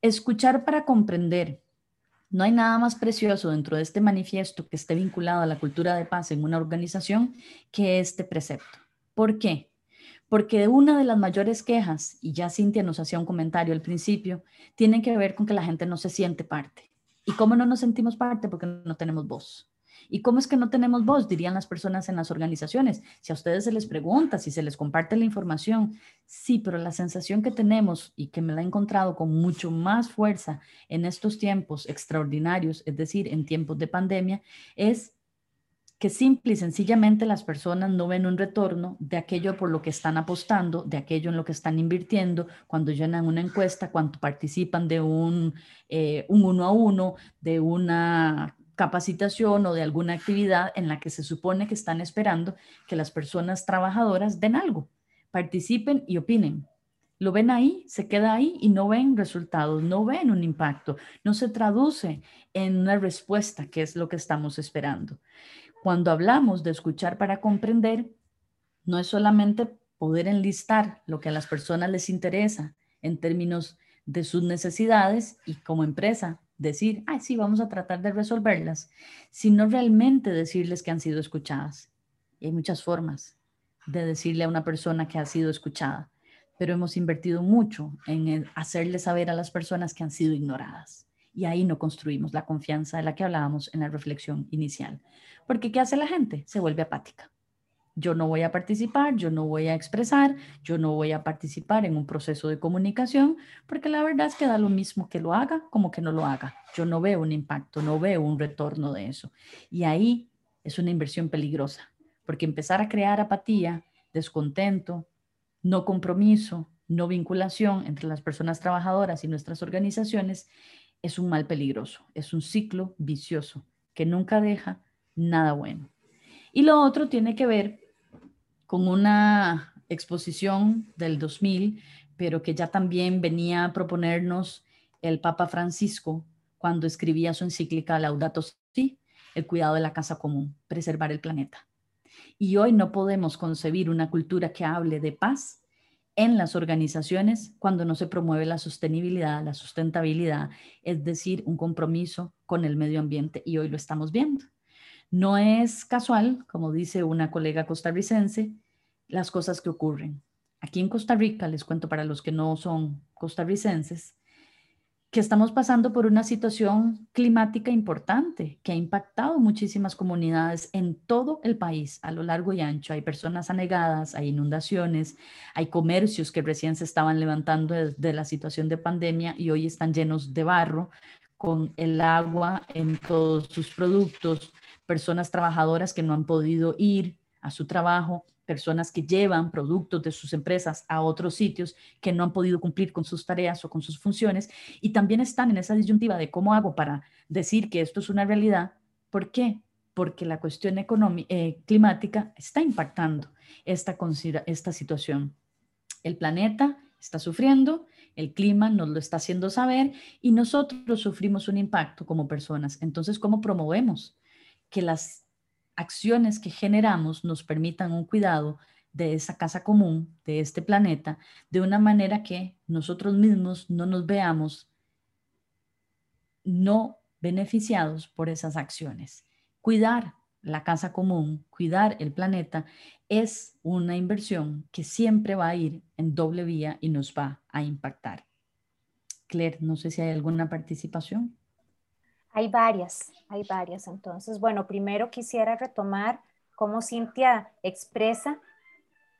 Speaker 2: Escuchar para comprender. No hay nada más precioso dentro de este manifiesto que esté vinculado a la cultura de paz en una organización que este precepto. ¿Por qué? Porque una de las mayores quejas, y ya Cintia nos hacía un comentario al principio, tiene que ver con que la gente no se siente parte. ¿Y cómo no nos sentimos parte? Porque no tenemos voz. ¿Y cómo es que no tenemos voz? Dirían las personas en las organizaciones. Si a ustedes se les pregunta, si se les comparte la información, sí, pero la sensación que tenemos y que me la he encontrado con mucho más fuerza en estos tiempos extraordinarios, es decir, en tiempos de pandemia, es que simple y sencillamente las personas no ven un retorno de aquello por lo que están apostando, de aquello en lo que están invirtiendo, cuando llenan una encuesta, cuando participan de un, eh, un uno a uno, de una capacitación o de alguna actividad en la que se supone que están esperando que las personas trabajadoras den algo, participen y opinen. Lo ven ahí, se queda ahí y no ven resultados, no ven un impacto, no se traduce en una respuesta, que es lo que estamos esperando. Cuando hablamos de escuchar para comprender, no es solamente poder enlistar lo que a las personas les interesa en términos de sus necesidades y como empresa decir, ay, sí, vamos a tratar de resolverlas, sino realmente decirles que han sido escuchadas. Y hay muchas formas de decirle a una persona que ha sido escuchada, pero hemos invertido mucho en hacerle saber a las personas que han sido ignoradas. Y ahí no construimos la confianza de la que hablábamos en la reflexión inicial. Porque ¿qué hace la gente? Se vuelve apática yo no voy a participar, yo no voy a expresar, yo no voy a participar en un proceso de comunicación, porque la verdad es que da lo mismo que lo haga como que no lo haga. Yo no veo un impacto, no veo un retorno de eso. Y ahí es una inversión peligrosa, porque empezar a crear apatía, descontento, no compromiso, no vinculación entre las personas trabajadoras y nuestras organizaciones es un mal peligroso, es un ciclo vicioso que nunca deja nada bueno. Y lo otro tiene que ver con una exposición del 2000, pero que ya también venía a proponernos el Papa Francisco cuando escribía su encíclica Laudato Si, el cuidado de la casa común, preservar el planeta. Y hoy no podemos concebir una cultura que hable de paz en las organizaciones cuando no se promueve la sostenibilidad, la sustentabilidad, es decir, un compromiso con el medio ambiente. Y hoy lo estamos viendo. No es casual, como dice una colega costarricense, las cosas que ocurren. Aquí en Costa Rica, les cuento para los que no son costarricenses, que estamos pasando por una situación climática importante que ha impactado muchísimas comunidades en todo el país, a lo largo y ancho. Hay personas anegadas, hay inundaciones, hay comercios que recién se estaban levantando de la situación de pandemia y hoy están llenos de barro, con el agua en todos sus productos, personas trabajadoras que no han podido ir a su trabajo, personas que llevan productos de sus empresas a otros sitios que no han podido cumplir con sus tareas o con sus funciones y también están en esa disyuntiva de cómo hago para decir que esto es una realidad. ¿Por qué? Porque la cuestión eh, climática está impactando esta, esta situación. El planeta está sufriendo, el clima nos lo está haciendo saber y nosotros sufrimos un impacto como personas. Entonces, ¿cómo promovemos que las acciones que generamos nos permitan un cuidado de esa casa común, de este planeta, de una manera que nosotros mismos no nos veamos no beneficiados por esas acciones. Cuidar la casa común, cuidar el planeta, es una inversión que siempre va a ir en doble vía y nos va a impactar. Claire, no sé si hay alguna participación.
Speaker 1: Hay varias, hay varias. Entonces, bueno, primero quisiera retomar cómo Cintia expresa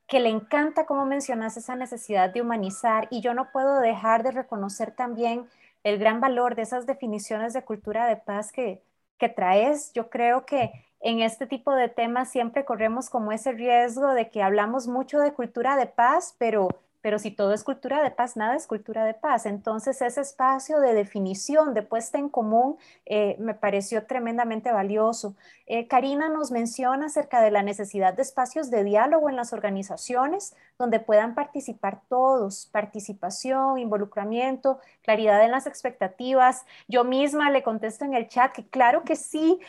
Speaker 1: que le encanta cómo mencionas esa necesidad de humanizar y yo no puedo dejar de reconocer también el gran valor de esas definiciones de cultura de paz que, que traes. Yo creo que en este tipo de temas siempre corremos como ese riesgo de que hablamos mucho de cultura de paz, pero pero si todo es cultura de paz, nada es cultura de paz. Entonces ese espacio de definición, de puesta en común, eh, me pareció tremendamente valioso. Eh, Karina nos menciona acerca de la necesidad de espacios de diálogo en las organizaciones donde puedan participar todos, participación, involucramiento, claridad en las expectativas. Yo misma le contesto en el chat que claro que sí,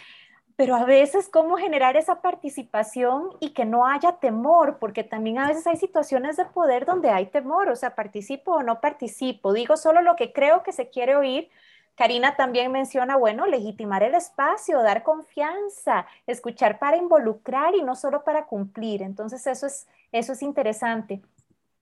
Speaker 1: pero a veces cómo generar esa participación y que no haya temor, porque también a veces hay situaciones de poder donde hay temor, o sea, participo o no participo, digo solo lo que creo que se quiere oír, Karina también menciona, bueno, legitimar el espacio, dar confianza, escuchar para involucrar y no solo para cumplir. Entonces, eso es, eso es interesante.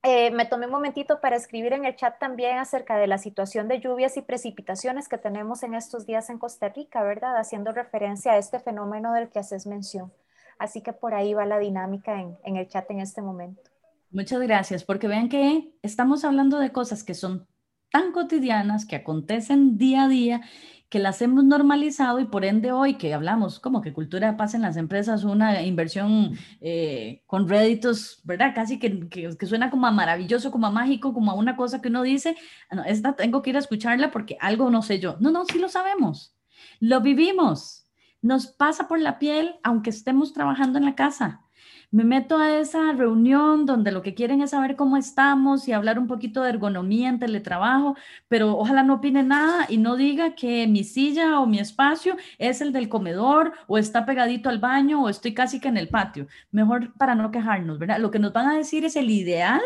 Speaker 1: Eh, me tomé un momentito para escribir en el chat también acerca de la situación de lluvias y precipitaciones que tenemos en estos días en Costa Rica, ¿verdad? Haciendo referencia a este fenómeno del que haces mención. Así que por ahí va la dinámica en, en el chat en este momento.
Speaker 2: Muchas gracias, porque vean que estamos hablando de cosas que son tan cotidianas, que acontecen día a día que las hemos normalizado y por ende hoy que hablamos como que cultura de paz en las empresas, una inversión eh, con réditos, ¿verdad? Casi que, que, suena como a maravilloso, como a mágico, como a una cosa que uno dice, ah, no, esta tengo que ir a escucharla porque algo no sé yo. No, no, sí lo sabemos, lo vivimos, nos pasa por la piel aunque estemos trabajando en la casa me meto a esa reunión donde lo que quieren es saber cómo estamos y hablar un poquito de ergonomía en teletrabajo, pero ojalá no opine nada y no diga que mi silla o mi espacio es el del comedor o está pegadito al baño o estoy casi que en el patio. Mejor para no quejarnos, ¿verdad? Lo que nos van a decir es el ideal,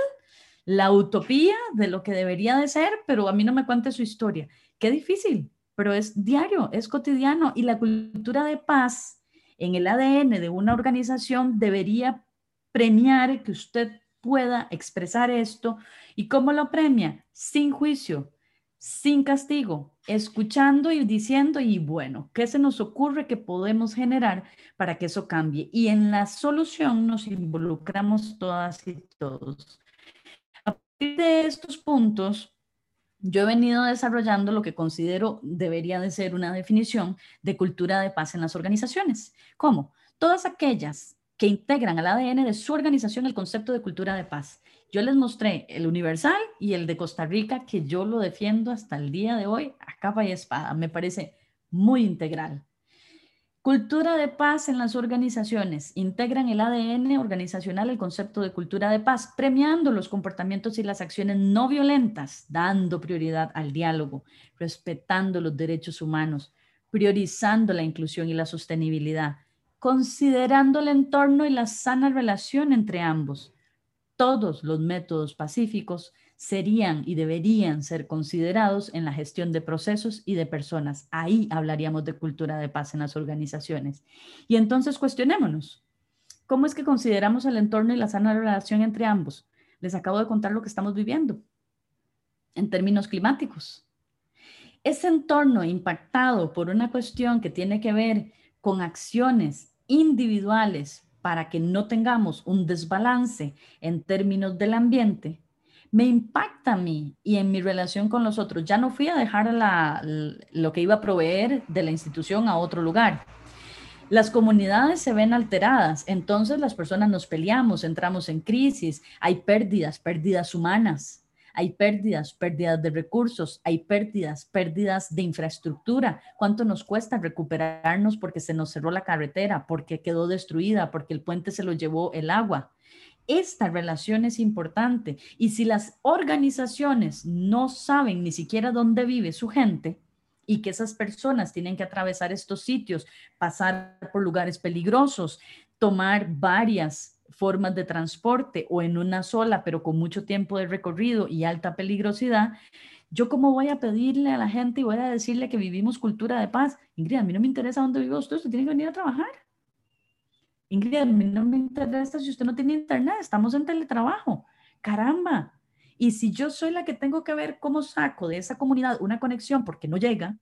Speaker 2: la utopía de lo que debería de ser, pero a mí no me cuente su historia. Qué difícil, pero es diario, es cotidiano y la cultura de paz en el ADN de una organización debería premiar que usted pueda expresar esto. ¿Y cómo lo premia? Sin juicio, sin castigo, escuchando y diciendo, y bueno, ¿qué se nos ocurre que podemos generar para que eso cambie? Y en la solución nos involucramos todas y todos. A partir de estos puntos, yo he venido desarrollando lo que considero debería de ser una definición de cultura de paz en las organizaciones. ¿Cómo? Todas aquellas que integran al ADN de su organización el concepto de cultura de paz. Yo les mostré el universal y el de Costa Rica, que yo lo defiendo hasta el día de hoy a capa y espada. Me parece muy integral. Cultura de paz en las organizaciones. Integran el ADN organizacional el concepto de cultura de paz, premiando los comportamientos y las acciones no violentas, dando prioridad al diálogo, respetando los derechos humanos, priorizando la inclusión y la sostenibilidad, considerando el entorno y la sana relación entre ambos. Todos los métodos pacíficos serían y deberían ser considerados en la gestión de procesos y de personas. Ahí hablaríamos de cultura de paz en las organizaciones. Y entonces cuestionémonos, ¿cómo es que consideramos el entorno y la sana relación entre ambos? Les acabo de contar lo que estamos viviendo en términos climáticos. Ese entorno impactado por una cuestión que tiene que ver con acciones individuales para que no tengamos un desbalance en términos del ambiente, me impacta a mí y en mi relación con los otros. Ya no fui a dejar lo que iba a proveer de la institución a otro lugar. Las comunidades se ven alteradas, entonces las personas nos peleamos, entramos en crisis, hay pérdidas, pérdidas humanas, hay pérdidas, pérdidas de recursos, hay pérdidas, pérdidas de infraestructura. ¿Cuánto nos cuesta recuperarnos porque se nos cerró la carretera, porque quedó destruida, porque el puente se lo llevó el agua? Esta relación es importante. Y si las organizaciones no saben ni siquiera dónde vive su gente y que esas personas tienen que atravesar estos sitios, pasar por lugares peligrosos, tomar varias formas de transporte o en una sola, pero con mucho tiempo de recorrido y alta peligrosidad, yo cómo voy a pedirle a la gente y voy a decirle que vivimos cultura de paz. Ingrid, a mí no me interesa dónde vive usted, usted tiene que venir a trabajar. Ingrid, a mí no me interesa si usted no tiene internet, estamos en teletrabajo. Caramba. Y si yo soy la que tengo que ver cómo saco de esa comunidad una conexión porque no llega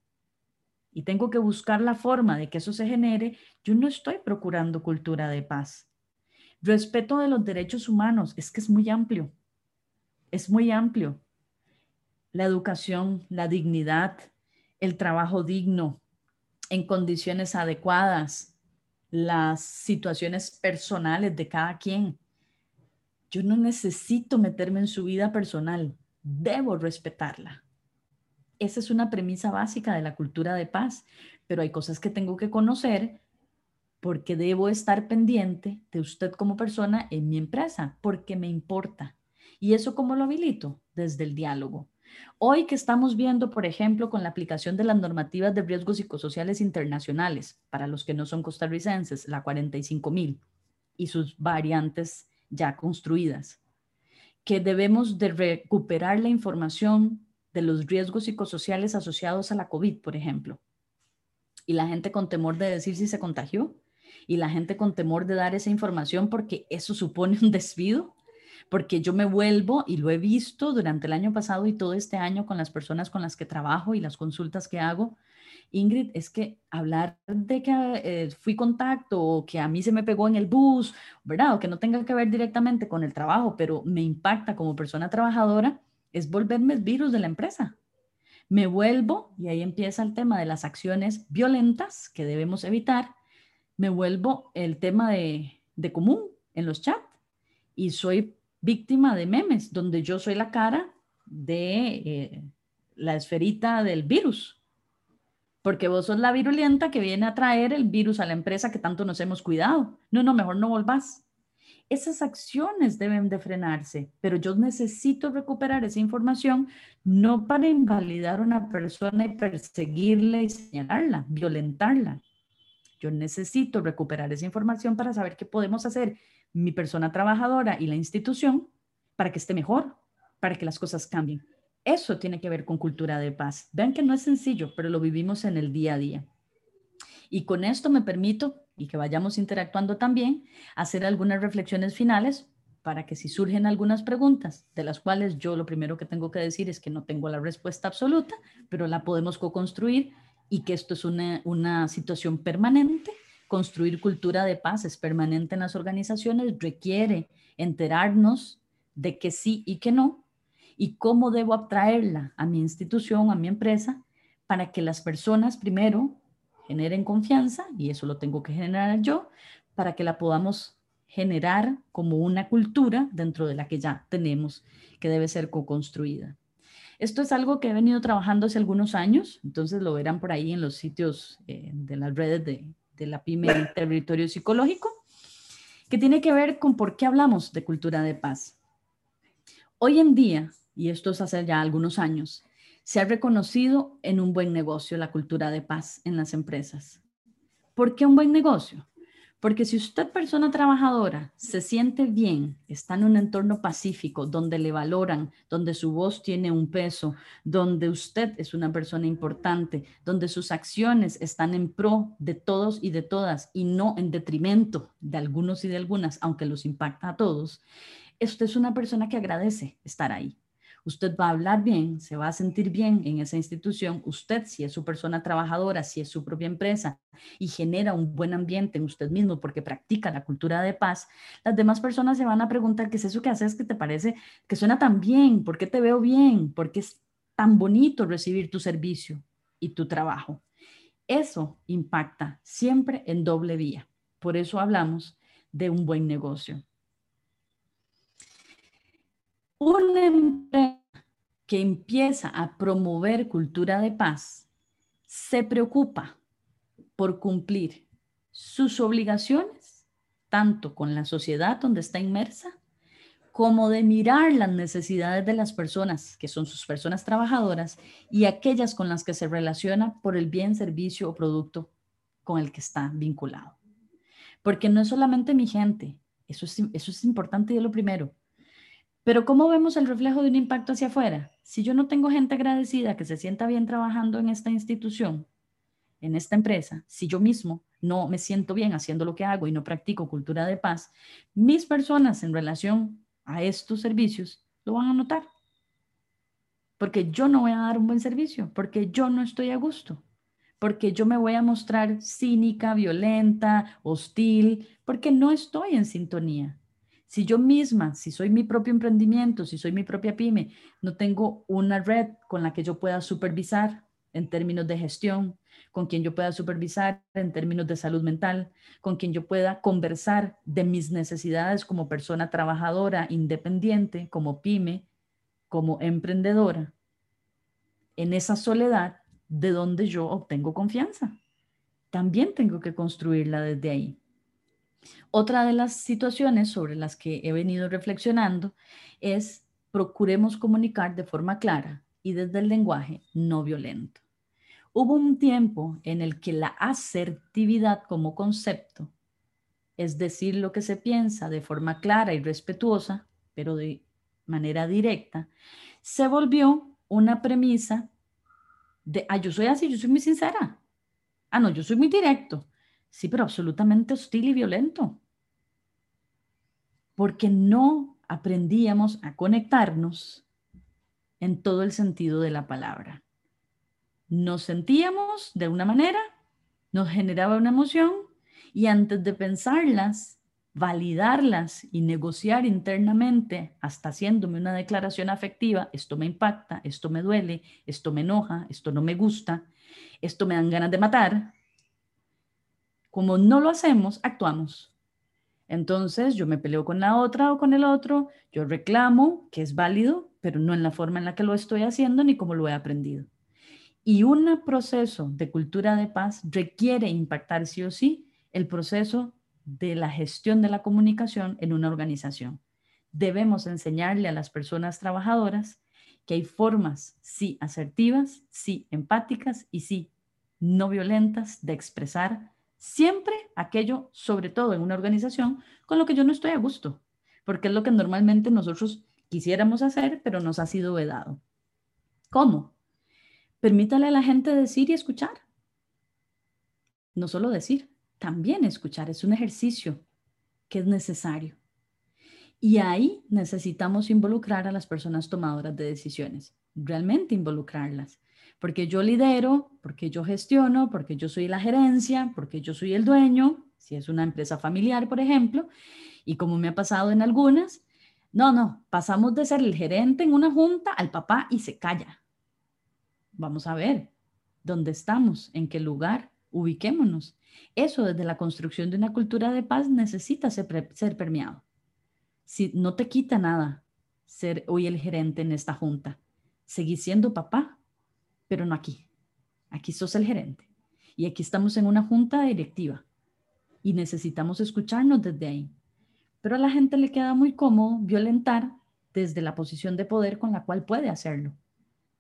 Speaker 2: y tengo que buscar la forma de que eso se genere, yo no estoy procurando cultura de paz. Respeto de los derechos humanos, es que es muy amplio. Es muy amplio. La educación, la dignidad, el trabajo digno, en condiciones adecuadas, las situaciones personales de cada quien. Yo no necesito meterme en su vida personal, debo respetarla. Esa es una premisa básica de la cultura de paz, pero hay cosas que tengo que conocer porque debo estar pendiente de usted como persona en mi empresa, porque me importa. ¿Y eso cómo lo habilito? Desde el diálogo. Hoy que estamos viendo, por ejemplo, con la aplicación de las normativas de riesgos psicosociales internacionales, para los que no son costarricenses, la 45.000 y sus variantes ya construidas, que debemos de recuperar la información de los riesgos psicosociales asociados a la COVID, por ejemplo. Y la gente con temor de decir si se contagió y la gente con temor de dar esa información porque eso supone un desvío, porque yo me vuelvo y lo he visto durante el año pasado y todo este año con las personas con las que trabajo y las consultas que hago. Ingrid, es que hablar de que eh, fui contacto o que a mí se me pegó en el bus, ¿verdad? O que no tenga que ver directamente con el trabajo, pero me impacta como persona trabajadora, es volverme el virus de la empresa. Me vuelvo, y ahí empieza el tema de las acciones violentas que debemos evitar, me vuelvo el tema de, común en los chats y soy víctima de memes, donde yo soy la cara de eh, la esferita del virus. Porque vos sos la virulenta que viene a traer el virus a la empresa que tanto nos hemos cuidado. No, no, mejor no volvás esas acciones deben de frenarse, pero yo necesito recuperar esa información no para invalidar a una persona y perseguirla y señalarla, violentarla. Yo necesito recuperar esa información para saber qué podemos hacer mi persona trabajadora y la institución para que esté mejor, para que las cosas cambien. Eso tiene que ver con cultura de paz. Vean que no es sencillo, pero lo vivimos en el día a día. Y con esto me permito, y que vayamos interactuando también, hacer algunas reflexiones finales para que si surgen algunas preguntas, de las cuales yo lo primero que tengo que decir es que no tengo la respuesta absoluta, pero la podemos co-construir y que esto es una, una situación permanente. Construir cultura de paz es permanente en las organizaciones, requiere enterarnos de que sí y que no, y cómo debo atraerla a mi institución, a mi empresa, para que las personas primero generen confianza y eso lo tengo que generar yo para que la podamos generar como una cultura dentro de la que ya tenemos que debe ser co-construida. Esto es algo que he venido trabajando hace algunos años, entonces lo verán por ahí en los sitios eh, de las redes de, de la PYME Territorio Psicológico, que tiene que ver con por qué hablamos de cultura de paz. Hoy en día, y esto es hace ya algunos años, se ha reconocido en un buen negocio la cultura de paz en las empresas. ¿Por qué un buen negocio? Porque si usted, persona trabajadora, se siente bien, está en un entorno pacífico, donde le valoran, donde su voz tiene un peso, donde usted es una persona importante, donde sus acciones están en pro de todos y de todas y no en detrimento de algunos y de algunas, aunque los impacta a todos, usted es una persona que agradece estar ahí usted va a hablar bien, se va a sentir bien en esa institución, usted si es su persona trabajadora, si es su propia empresa y genera un buen ambiente en usted mismo porque practica la cultura de paz, las demás personas se van a preguntar qué es eso que haces que te parece que suena tan bien, por qué te veo bien, por qué es tan bonito recibir tu servicio y tu trabajo. Eso impacta siempre en doble vía. Por eso hablamos de un buen negocio. Una empresa que empieza a promover cultura de paz se preocupa por cumplir sus obligaciones, tanto con la sociedad donde está inmersa, como de mirar las necesidades de las personas, que son sus personas trabajadoras, y aquellas con las que se relaciona por el bien, servicio o producto con el que está vinculado. Porque no es solamente mi gente, eso es, eso es importante y lo primero, pero ¿cómo vemos el reflejo de un impacto hacia afuera? Si yo no tengo gente agradecida que se sienta bien trabajando en esta institución, en esta empresa, si yo mismo no me siento bien haciendo lo que hago y no practico cultura de paz, mis personas en relación a estos servicios lo van a notar. Porque yo no voy a dar un buen servicio, porque yo no estoy a gusto, porque yo me voy a mostrar cínica, violenta, hostil, porque no estoy en sintonía. Si yo misma, si soy mi propio emprendimiento, si soy mi propia pyme, no tengo una red con la que yo pueda supervisar en términos de gestión, con quien yo pueda supervisar en términos de salud mental, con quien yo pueda conversar de mis necesidades como persona trabajadora, independiente, como pyme, como emprendedora, en esa soledad de donde yo obtengo confianza. También tengo que construirla desde ahí. Otra de las situaciones sobre las que he venido reflexionando es procuremos comunicar de forma clara y desde el lenguaje no violento. Hubo un tiempo en el que la asertividad como concepto, es decir, lo que se piensa de forma clara y respetuosa, pero de manera directa, se volvió una premisa de, ah, yo soy así, yo soy muy sincera. Ah, no, yo soy muy directo. Sí, pero absolutamente hostil y violento. Porque no aprendíamos a conectarnos en todo el sentido de la palabra. Nos sentíamos de una manera, nos generaba una emoción y antes de pensarlas, validarlas y negociar internamente hasta haciéndome una declaración afectiva, esto me impacta, esto me duele, esto me enoja, esto no me gusta, esto me dan ganas de matar. Como no lo hacemos, actuamos. Entonces yo me peleo con la otra o con el otro, yo reclamo que es válido, pero no en la forma en la que lo estoy haciendo ni como lo he aprendido. Y un proceso de cultura de paz requiere impactar sí o sí el proceso de la gestión de la comunicación en una organización. Debemos enseñarle a las personas trabajadoras que hay formas, sí, asertivas, sí, empáticas y sí, no violentas de expresar siempre aquello, sobre todo en una organización, con lo que yo no estoy a gusto, porque es lo que normalmente nosotros quisiéramos hacer, pero nos ha sido vedado. ¿Cómo? Permítale a la gente decir y escuchar. No solo decir, también escuchar. Es un ejercicio que es necesario. Y ahí necesitamos involucrar a las personas tomadoras de decisiones, realmente involucrarlas. Porque yo lidero, porque yo gestiono, porque yo soy la gerencia, porque yo soy el dueño, si es una empresa familiar, por ejemplo, y como me ha pasado en algunas, no, no, pasamos de ser el gerente en una junta al papá y se calla. Vamos a ver dónde estamos, en qué lugar, ubiquémonos. Eso desde la construcción de una cultura de paz necesita ser, ser permeado. Si no te quita nada ser hoy el gerente en esta junta, seguís siendo papá, pero no aquí. Aquí sos el gerente. Y aquí estamos en una junta directiva y necesitamos escucharnos desde ahí. Pero a la gente le queda muy cómodo violentar desde la posición de poder con la cual puede hacerlo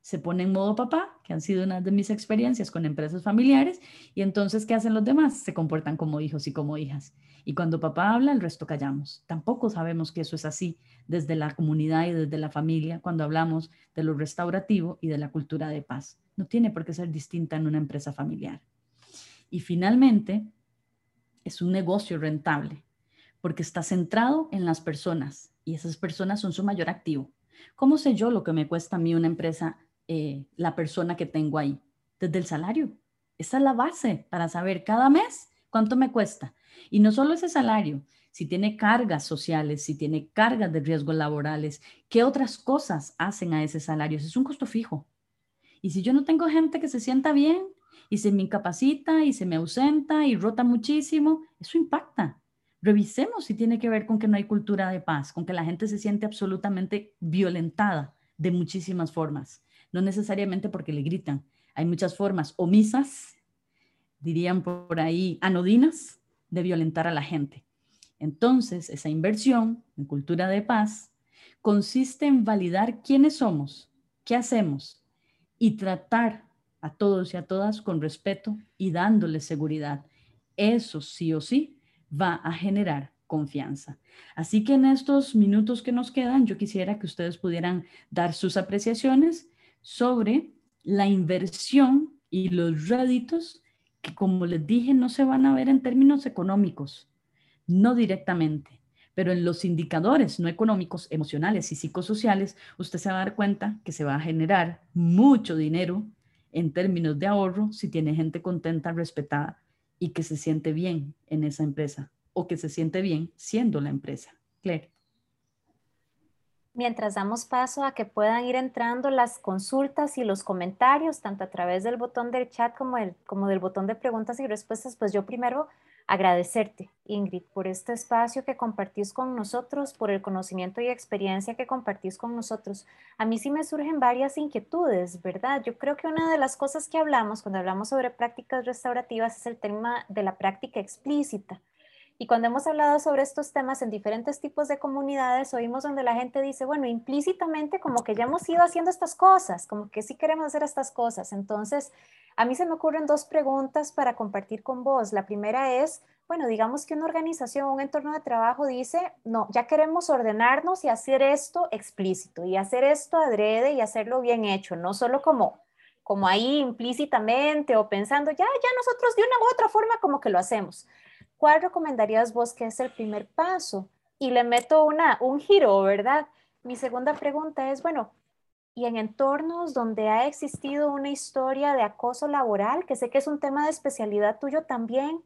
Speaker 2: se pone en modo papá, que han sido una de mis experiencias con empresas familiares, y entonces, ¿qué hacen los demás? Se comportan como hijos y como hijas. Y cuando papá habla, el resto callamos. Tampoco sabemos que eso es así desde la comunidad y desde la familia cuando hablamos de lo restaurativo y de la cultura de paz. No tiene por qué ser distinta en una empresa familiar. Y finalmente, es un negocio rentable porque está centrado en las personas y esas personas son su mayor activo. ¿Cómo sé yo lo que me cuesta a mí una empresa eh, la persona que tengo ahí, desde el salario. Esa es la base para saber cada mes cuánto me cuesta. Y no solo ese salario, si tiene cargas sociales, si tiene cargas de riesgos laborales, qué otras cosas hacen a ese salario. es un costo fijo. Y si yo no tengo gente que se sienta bien y se me incapacita y se me ausenta y rota muchísimo, eso impacta. Revisemos si tiene que ver con que no hay cultura de paz, con que la gente se siente absolutamente violentada de muchísimas formas no necesariamente porque le gritan. Hay muchas formas omisas, dirían por ahí, anodinas, de violentar a la gente. Entonces, esa inversión en cultura de paz consiste en validar quiénes somos, qué hacemos y tratar a todos y a todas con respeto y dándoles seguridad. Eso sí o sí va a generar confianza. Así que en estos minutos que nos quedan, yo quisiera que ustedes pudieran dar sus apreciaciones sobre la inversión y los réditos que, como les dije, no se van a ver en términos económicos, no directamente, pero en los indicadores no económicos, emocionales y psicosociales, usted se va a dar cuenta que se va a generar mucho dinero en términos de ahorro si tiene gente contenta, respetada y que se siente bien en esa empresa o que se siente bien siendo la empresa. Claire
Speaker 1: mientras damos paso a que puedan ir entrando las consultas y los comentarios, tanto a través del botón del chat como, el, como del botón de preguntas y respuestas, pues yo primero agradecerte, Ingrid, por este espacio que compartís con nosotros, por el conocimiento y experiencia que compartís con nosotros. A mí sí me surgen varias inquietudes, ¿verdad? Yo creo que una de las cosas que hablamos cuando hablamos sobre prácticas restaurativas es el tema de la práctica explícita. Y cuando hemos hablado sobre estos temas en diferentes tipos de comunidades, oímos donde la gente dice, bueno, implícitamente como que ya hemos ido haciendo estas cosas, como que sí queremos hacer estas cosas. Entonces, A mí se me ocurren dos preguntas para compartir con vos. La primera es, bueno, digamos que una organización, un entorno de trabajo dice, no, ya queremos ordenarnos y hacer esto explícito y hacer esto adrede y hacerlo bien hecho, no solo como como ahí implícitamente o pensando, ya, ya nosotros de una u otra forma como que lo hacemos. ¿Cuál recomendarías vos que es el primer paso? Y le meto una, un giro, ¿verdad? Mi segunda pregunta es, bueno, y en entornos donde ha existido una historia de acoso laboral, que sé que es un tema de especialidad tuyo también,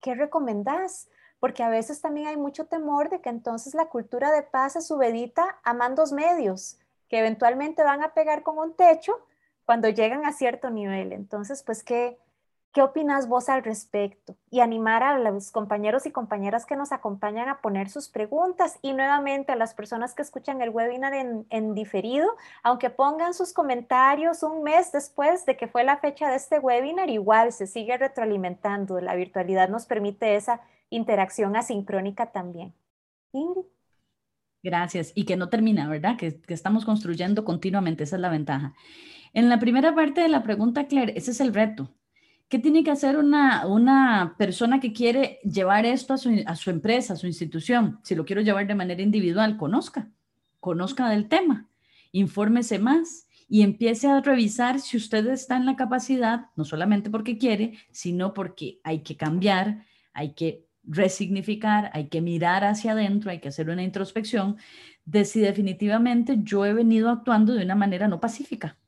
Speaker 1: ¿qué recomendás? Porque a veces también hay mucho temor de que entonces la cultura de paz se subedita a mandos medios, que eventualmente van a pegar con un techo cuando llegan a cierto nivel. Entonces, pues, ¿qué, ¿qué opinas vos al respecto? Y animar a los compañeros y compañeras que nos acompañan a poner sus preguntas y nuevamente a las personas que escuchan el webinar en, en diferido, aunque pongan sus comentarios un mes después de que fue la fecha de este webinar, igual se sigue retroalimentando. La virtualidad nos permite esa interacción asincrónica también. Ingrid.
Speaker 2: Gracias. Y que no termina, ¿verdad? Que, que, estamos construyendo continuamente, esa es la ventaja. En la primera parte de la pregunta, Claire, ese es el reto. ¿Qué tiene que hacer una, una persona que quiere llevar esto a su, a su empresa, a su institución? Si lo quiero llevar de manera individual, conozca, conozca del tema, infórmese más y empiece a revisar si usted está en la capacidad, no solamente porque quiere, sino porque hay que cambiar, hay que resignificar, hay que mirar hacia adentro, hay que hacer una introspección de si definitivamente yo he venido actuando de una manera no pacífica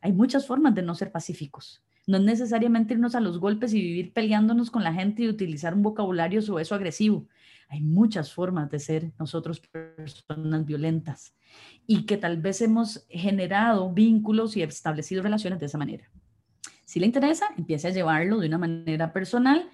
Speaker 2: hay muchas formas de no ser pacíficos. No es necesariamente irnos a los golpes y vivir peleándonos con la gente y utilizar un vocabulario o eso agresivo. Hay muchas formas de ser nosotros personas violentas y que tal vez hemos generado vínculos y establecido relaciones de esa manera. Si le interesa, empiece a llevarlo de una manera personal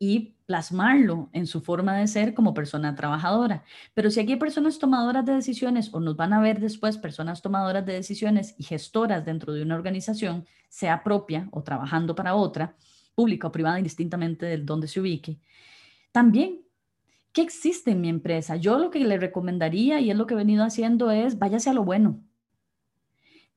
Speaker 2: y plasmarlo en su forma de ser como persona trabajadora. Pero si aquí hay personas tomadoras de decisiones o nos van a ver después personas tomadoras de decisiones y gestoras dentro de una organización, sea propia o trabajando para otra, pública o privada, indistintamente de dónde se ubique, también, ¿qué existe en mi empresa? Yo lo que le recomendaría y es lo que he venido haciendo es váyase a lo bueno.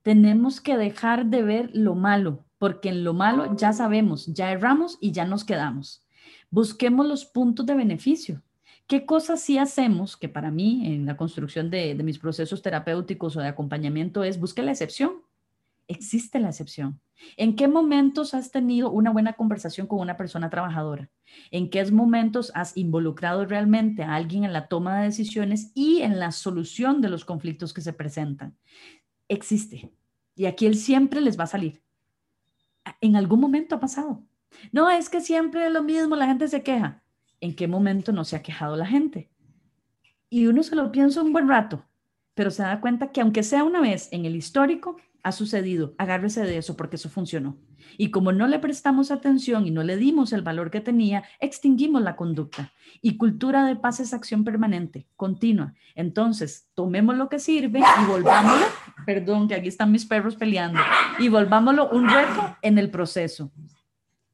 Speaker 2: Tenemos que dejar de ver lo malo, porque en lo malo ya sabemos, ya erramos y ya nos quedamos Busquemos los puntos de beneficio. ¿Qué cosas sí hacemos que para mí en la construcción de, mis procesos terapéuticos o de acompañamiento es busque la excepción? Existe la excepción. ¿En qué momentos has tenido una buena conversación con una persona trabajadora? ¿En qué momentos has involucrado realmente a alguien en la toma de decisiones y en la solución de los conflictos que se presentan? Existe. Y aquí él siempre les va a salir. En algún momento ha pasado. No, es que siempre es lo mismo, la gente se queja. ¿En qué momento no se ha quejado la gente? Y uno se lo piensa un buen rato, pero se da cuenta que aunque sea una vez en el histórico, ha sucedido. Agárrese de eso porque eso funcionó. Y como no le prestamos atención y no le dimos el valor que tenía, extinguimos la conducta. Y cultura de paz es acción permanente, continua. Entonces, tomemos lo que sirve y volvámoslo, perdón, que aquí están mis perros peleando, y volvámoslo un reto en el proceso.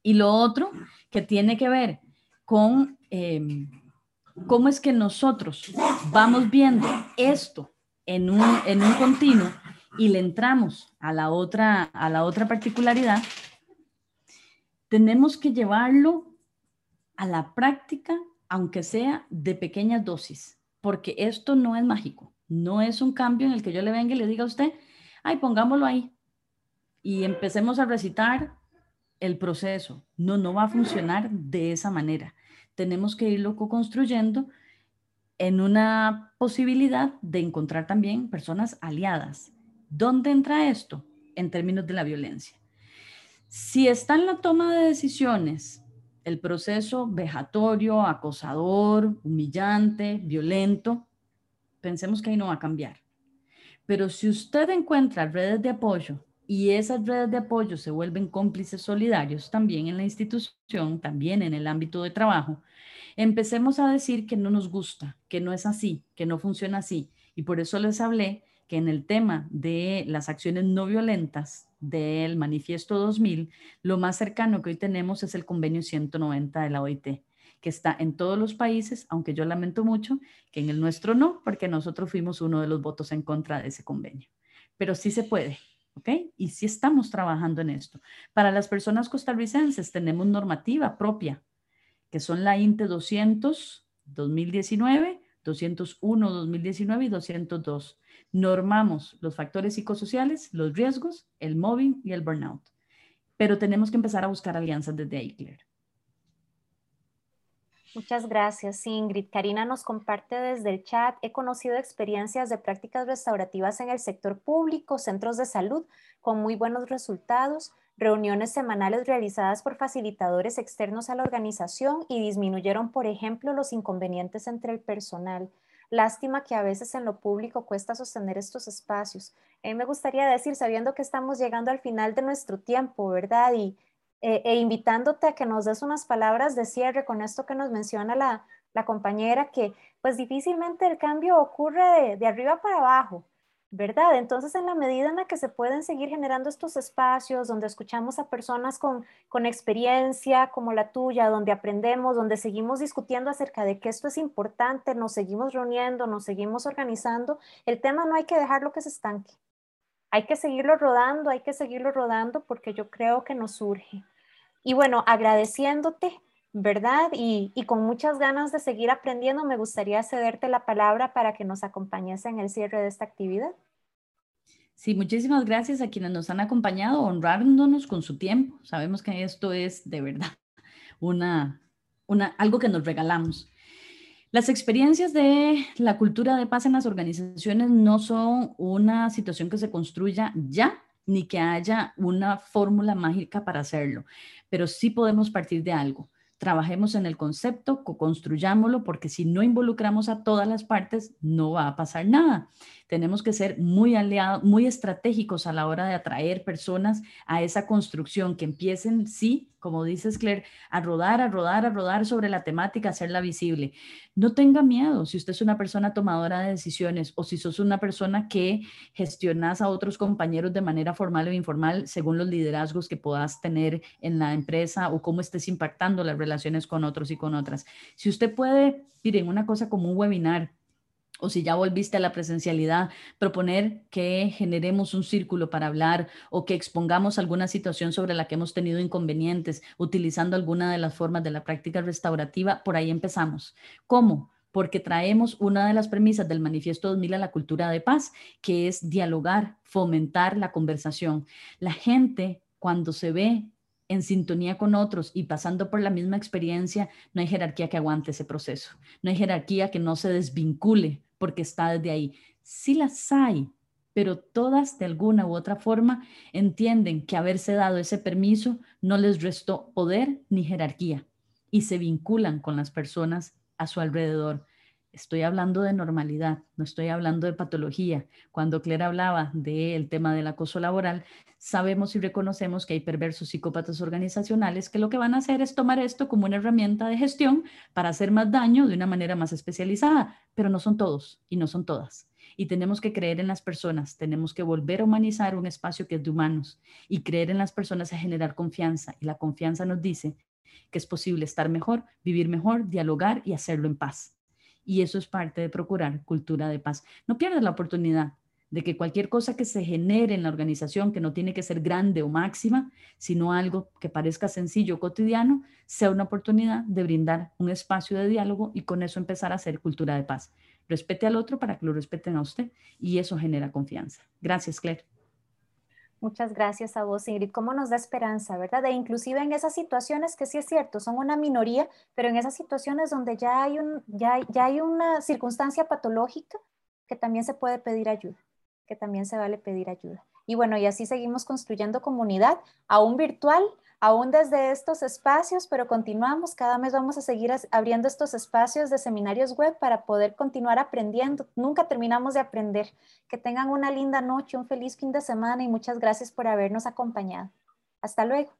Speaker 2: Y lo otro que tiene que ver con em, cómo es que nosotros vamos viendo esto en un, en un continuo y le entramos a la, otra, a la otra particularidad, tenemos que llevarlo a la práctica, aunque sea de pequeñas dosis, porque esto no es mágico, no es un cambio en el que yo le venga y le diga a usted, ay, pongámoslo ahí y empecemos a recitar el proceso. No, no va a funcionar de esa manera. Tenemos que irlo co-construyendo en una posibilidad de encontrar también personas aliadas. ¿Dónde entra esto? En términos de la violencia. Si está en la toma de decisiones el proceso vejatorio, acosador, humillante, violento, pensemos que ahí no va a cambiar. Pero si usted encuentra redes de apoyo y esas redes de apoyo se vuelven cómplices solidarios también en la institución, también en el ámbito de trabajo, empecemos a decir que no nos gusta, que no es así, que no funciona así. Y por eso les hablé que en el tema de las acciones no violentas del Manifiesto 2000, lo más cercano que hoy tenemos es el convenio 190 de la OIT, que está en todos los países, aunque yo lamento mucho que en el nuestro no, porque nosotros fuimos uno de los votos en contra de ese convenio. Pero sí se puede, ¿ok? Y sí estamos trabajando en esto. Para las personas costarricenses tenemos normativa propia, que son la INTE 200 2019, 201 2019 y 202. Normamos los factores psicosociales, los riesgos, el mobbing y el burnout. Pero tenemos que empezar a buscar alianzas desde ahí.
Speaker 1: Muchas gracias, Ingrid. Karina nos comparte desde el chat, he conocido experiencias de prácticas restaurativas en el sector público, centros de salud, con muy buenos resultados, reuniones semanales realizadas por facilitadores externos a la organización y disminuyeron, por ejemplo, los inconvenientes entre el personal. Lástima que a veces en lo público cuesta sostener estos espacios. Mí me gustaría decir, sabiendo que estamos llegando al final de nuestro tiempo, ¿verdad? Y eh, e invitándote a que nos des unas palabras de cierre con esto que nos menciona la, compañera, que pues difícilmente el cambio ocurre de, arriba para abajo, ¿verdad? Entonces, en la medida en la que se pueden seguir generando estos espacios donde escuchamos a personas con, con, experiencia como la tuya, donde aprendemos, donde seguimos discutiendo acerca de que esto es importante, nos seguimos reuniendo, nos seguimos organizando, el tema no hay que dejarlo que se estanque hay que seguirlo rodando, hay que seguirlo rodando porque yo creo que nos surge. Y bueno, agradeciéndote, ¿verdad? Y, con muchas ganas de seguir aprendiendo, me gustaría cederte la palabra para que nos acompañes en el cierre de esta actividad.
Speaker 2: Sí, muchísimas gracias a quienes nos han acompañado, honrándonos con su tiempo. Sabemos que esto es de verdad una, una, algo que nos regalamos. Las experiencias de la cultura de paz en las organizaciones no son una situación que se construya ya, ni que haya una fórmula mágica para hacerlo, pero sí podemos partir de algo. Trabajemos en el concepto, construyámoslo, porque si no involucramos a todas las partes, no va a pasar nada. Tenemos que ser muy aliados, muy estratégicos a la hora de atraer personas a esa construcción, que empiecen, sí, como dices Claire, a rodar, a rodar, a rodar sobre la temática, hacerla visible. No tenga miedo si usted es una persona tomadora de decisiones o si sos una persona que gestionas a otros compañeros de manera formal o informal según los liderazgos que puedas tener en la empresa o cómo estés impactando las relaciones con otros y con otras. Si usted puede, miren, una cosa como un webinar, o si ya volviste a la presencialidad, proponer que generemos un círculo para hablar o que expongamos alguna situación sobre la que hemos tenido inconvenientes utilizando alguna de las formas de la práctica restaurativa, por ahí empezamos. ¿Cómo? Porque traemos una de las premisas del Manifiesto 2000 a la cultura de paz, que es dialogar, fomentar la conversación. La gente, cuando se ve en sintonía con otros y pasando por la misma experiencia, no hay jerarquía que aguante ese proceso. No hay jerarquía que no se desvincule porque está desde ahí. Sí las hay, pero todas de alguna u otra forma entienden que haberse dado ese permiso no les restó poder ni jerarquía y se vinculan con las personas a su alrededor. Estoy hablando de normalidad, no estoy hablando de patología. Cuando Claire hablaba del tema del acoso laboral, sabemos y reconocemos que hay perversos psicópatas organizacionales que lo que van a hacer es tomar esto como una herramienta de gestión para hacer más daño de una manera más especializada, pero no son todos y no son todas. Y tenemos que creer en las personas, tenemos que volver a humanizar un espacio que es de humanos y creer en las personas a generar confianza. Y la confianza nos dice que es posible estar mejor, vivir mejor, dialogar y hacerlo en paz y eso es parte de procurar cultura de paz. No pierdas la oportunidad de que cualquier cosa que se genere en la organización, que no tiene que ser grande o máxima, sino algo que parezca sencillo, cotidiano, sea una oportunidad de brindar un espacio de diálogo y con eso empezar a hacer cultura de paz. Respete al otro para que lo respeten a usted y eso genera confianza. Gracias, Claire.
Speaker 1: Muchas gracias a vos, Ingrid. ¿Cómo nos da esperanza, verdad? E inclusive en esas situaciones que sí es cierto, son una minoría, pero en esas situaciones donde ya hay, un, ya, ya hay una circunstancia patológica, que también se puede pedir ayuda, que también se vale pedir ayuda. Y bueno, y así seguimos construyendo comunidad, aún virtual, aún desde estos espacios, pero continuamos, cada mes vamos a seguir abriendo estos espacios de seminarios web para poder continuar aprendiendo. Nunca terminamos de aprender. Que tengan una linda noche, un feliz fin de semana y muchas gracias por habernos acompañado. Hasta luego.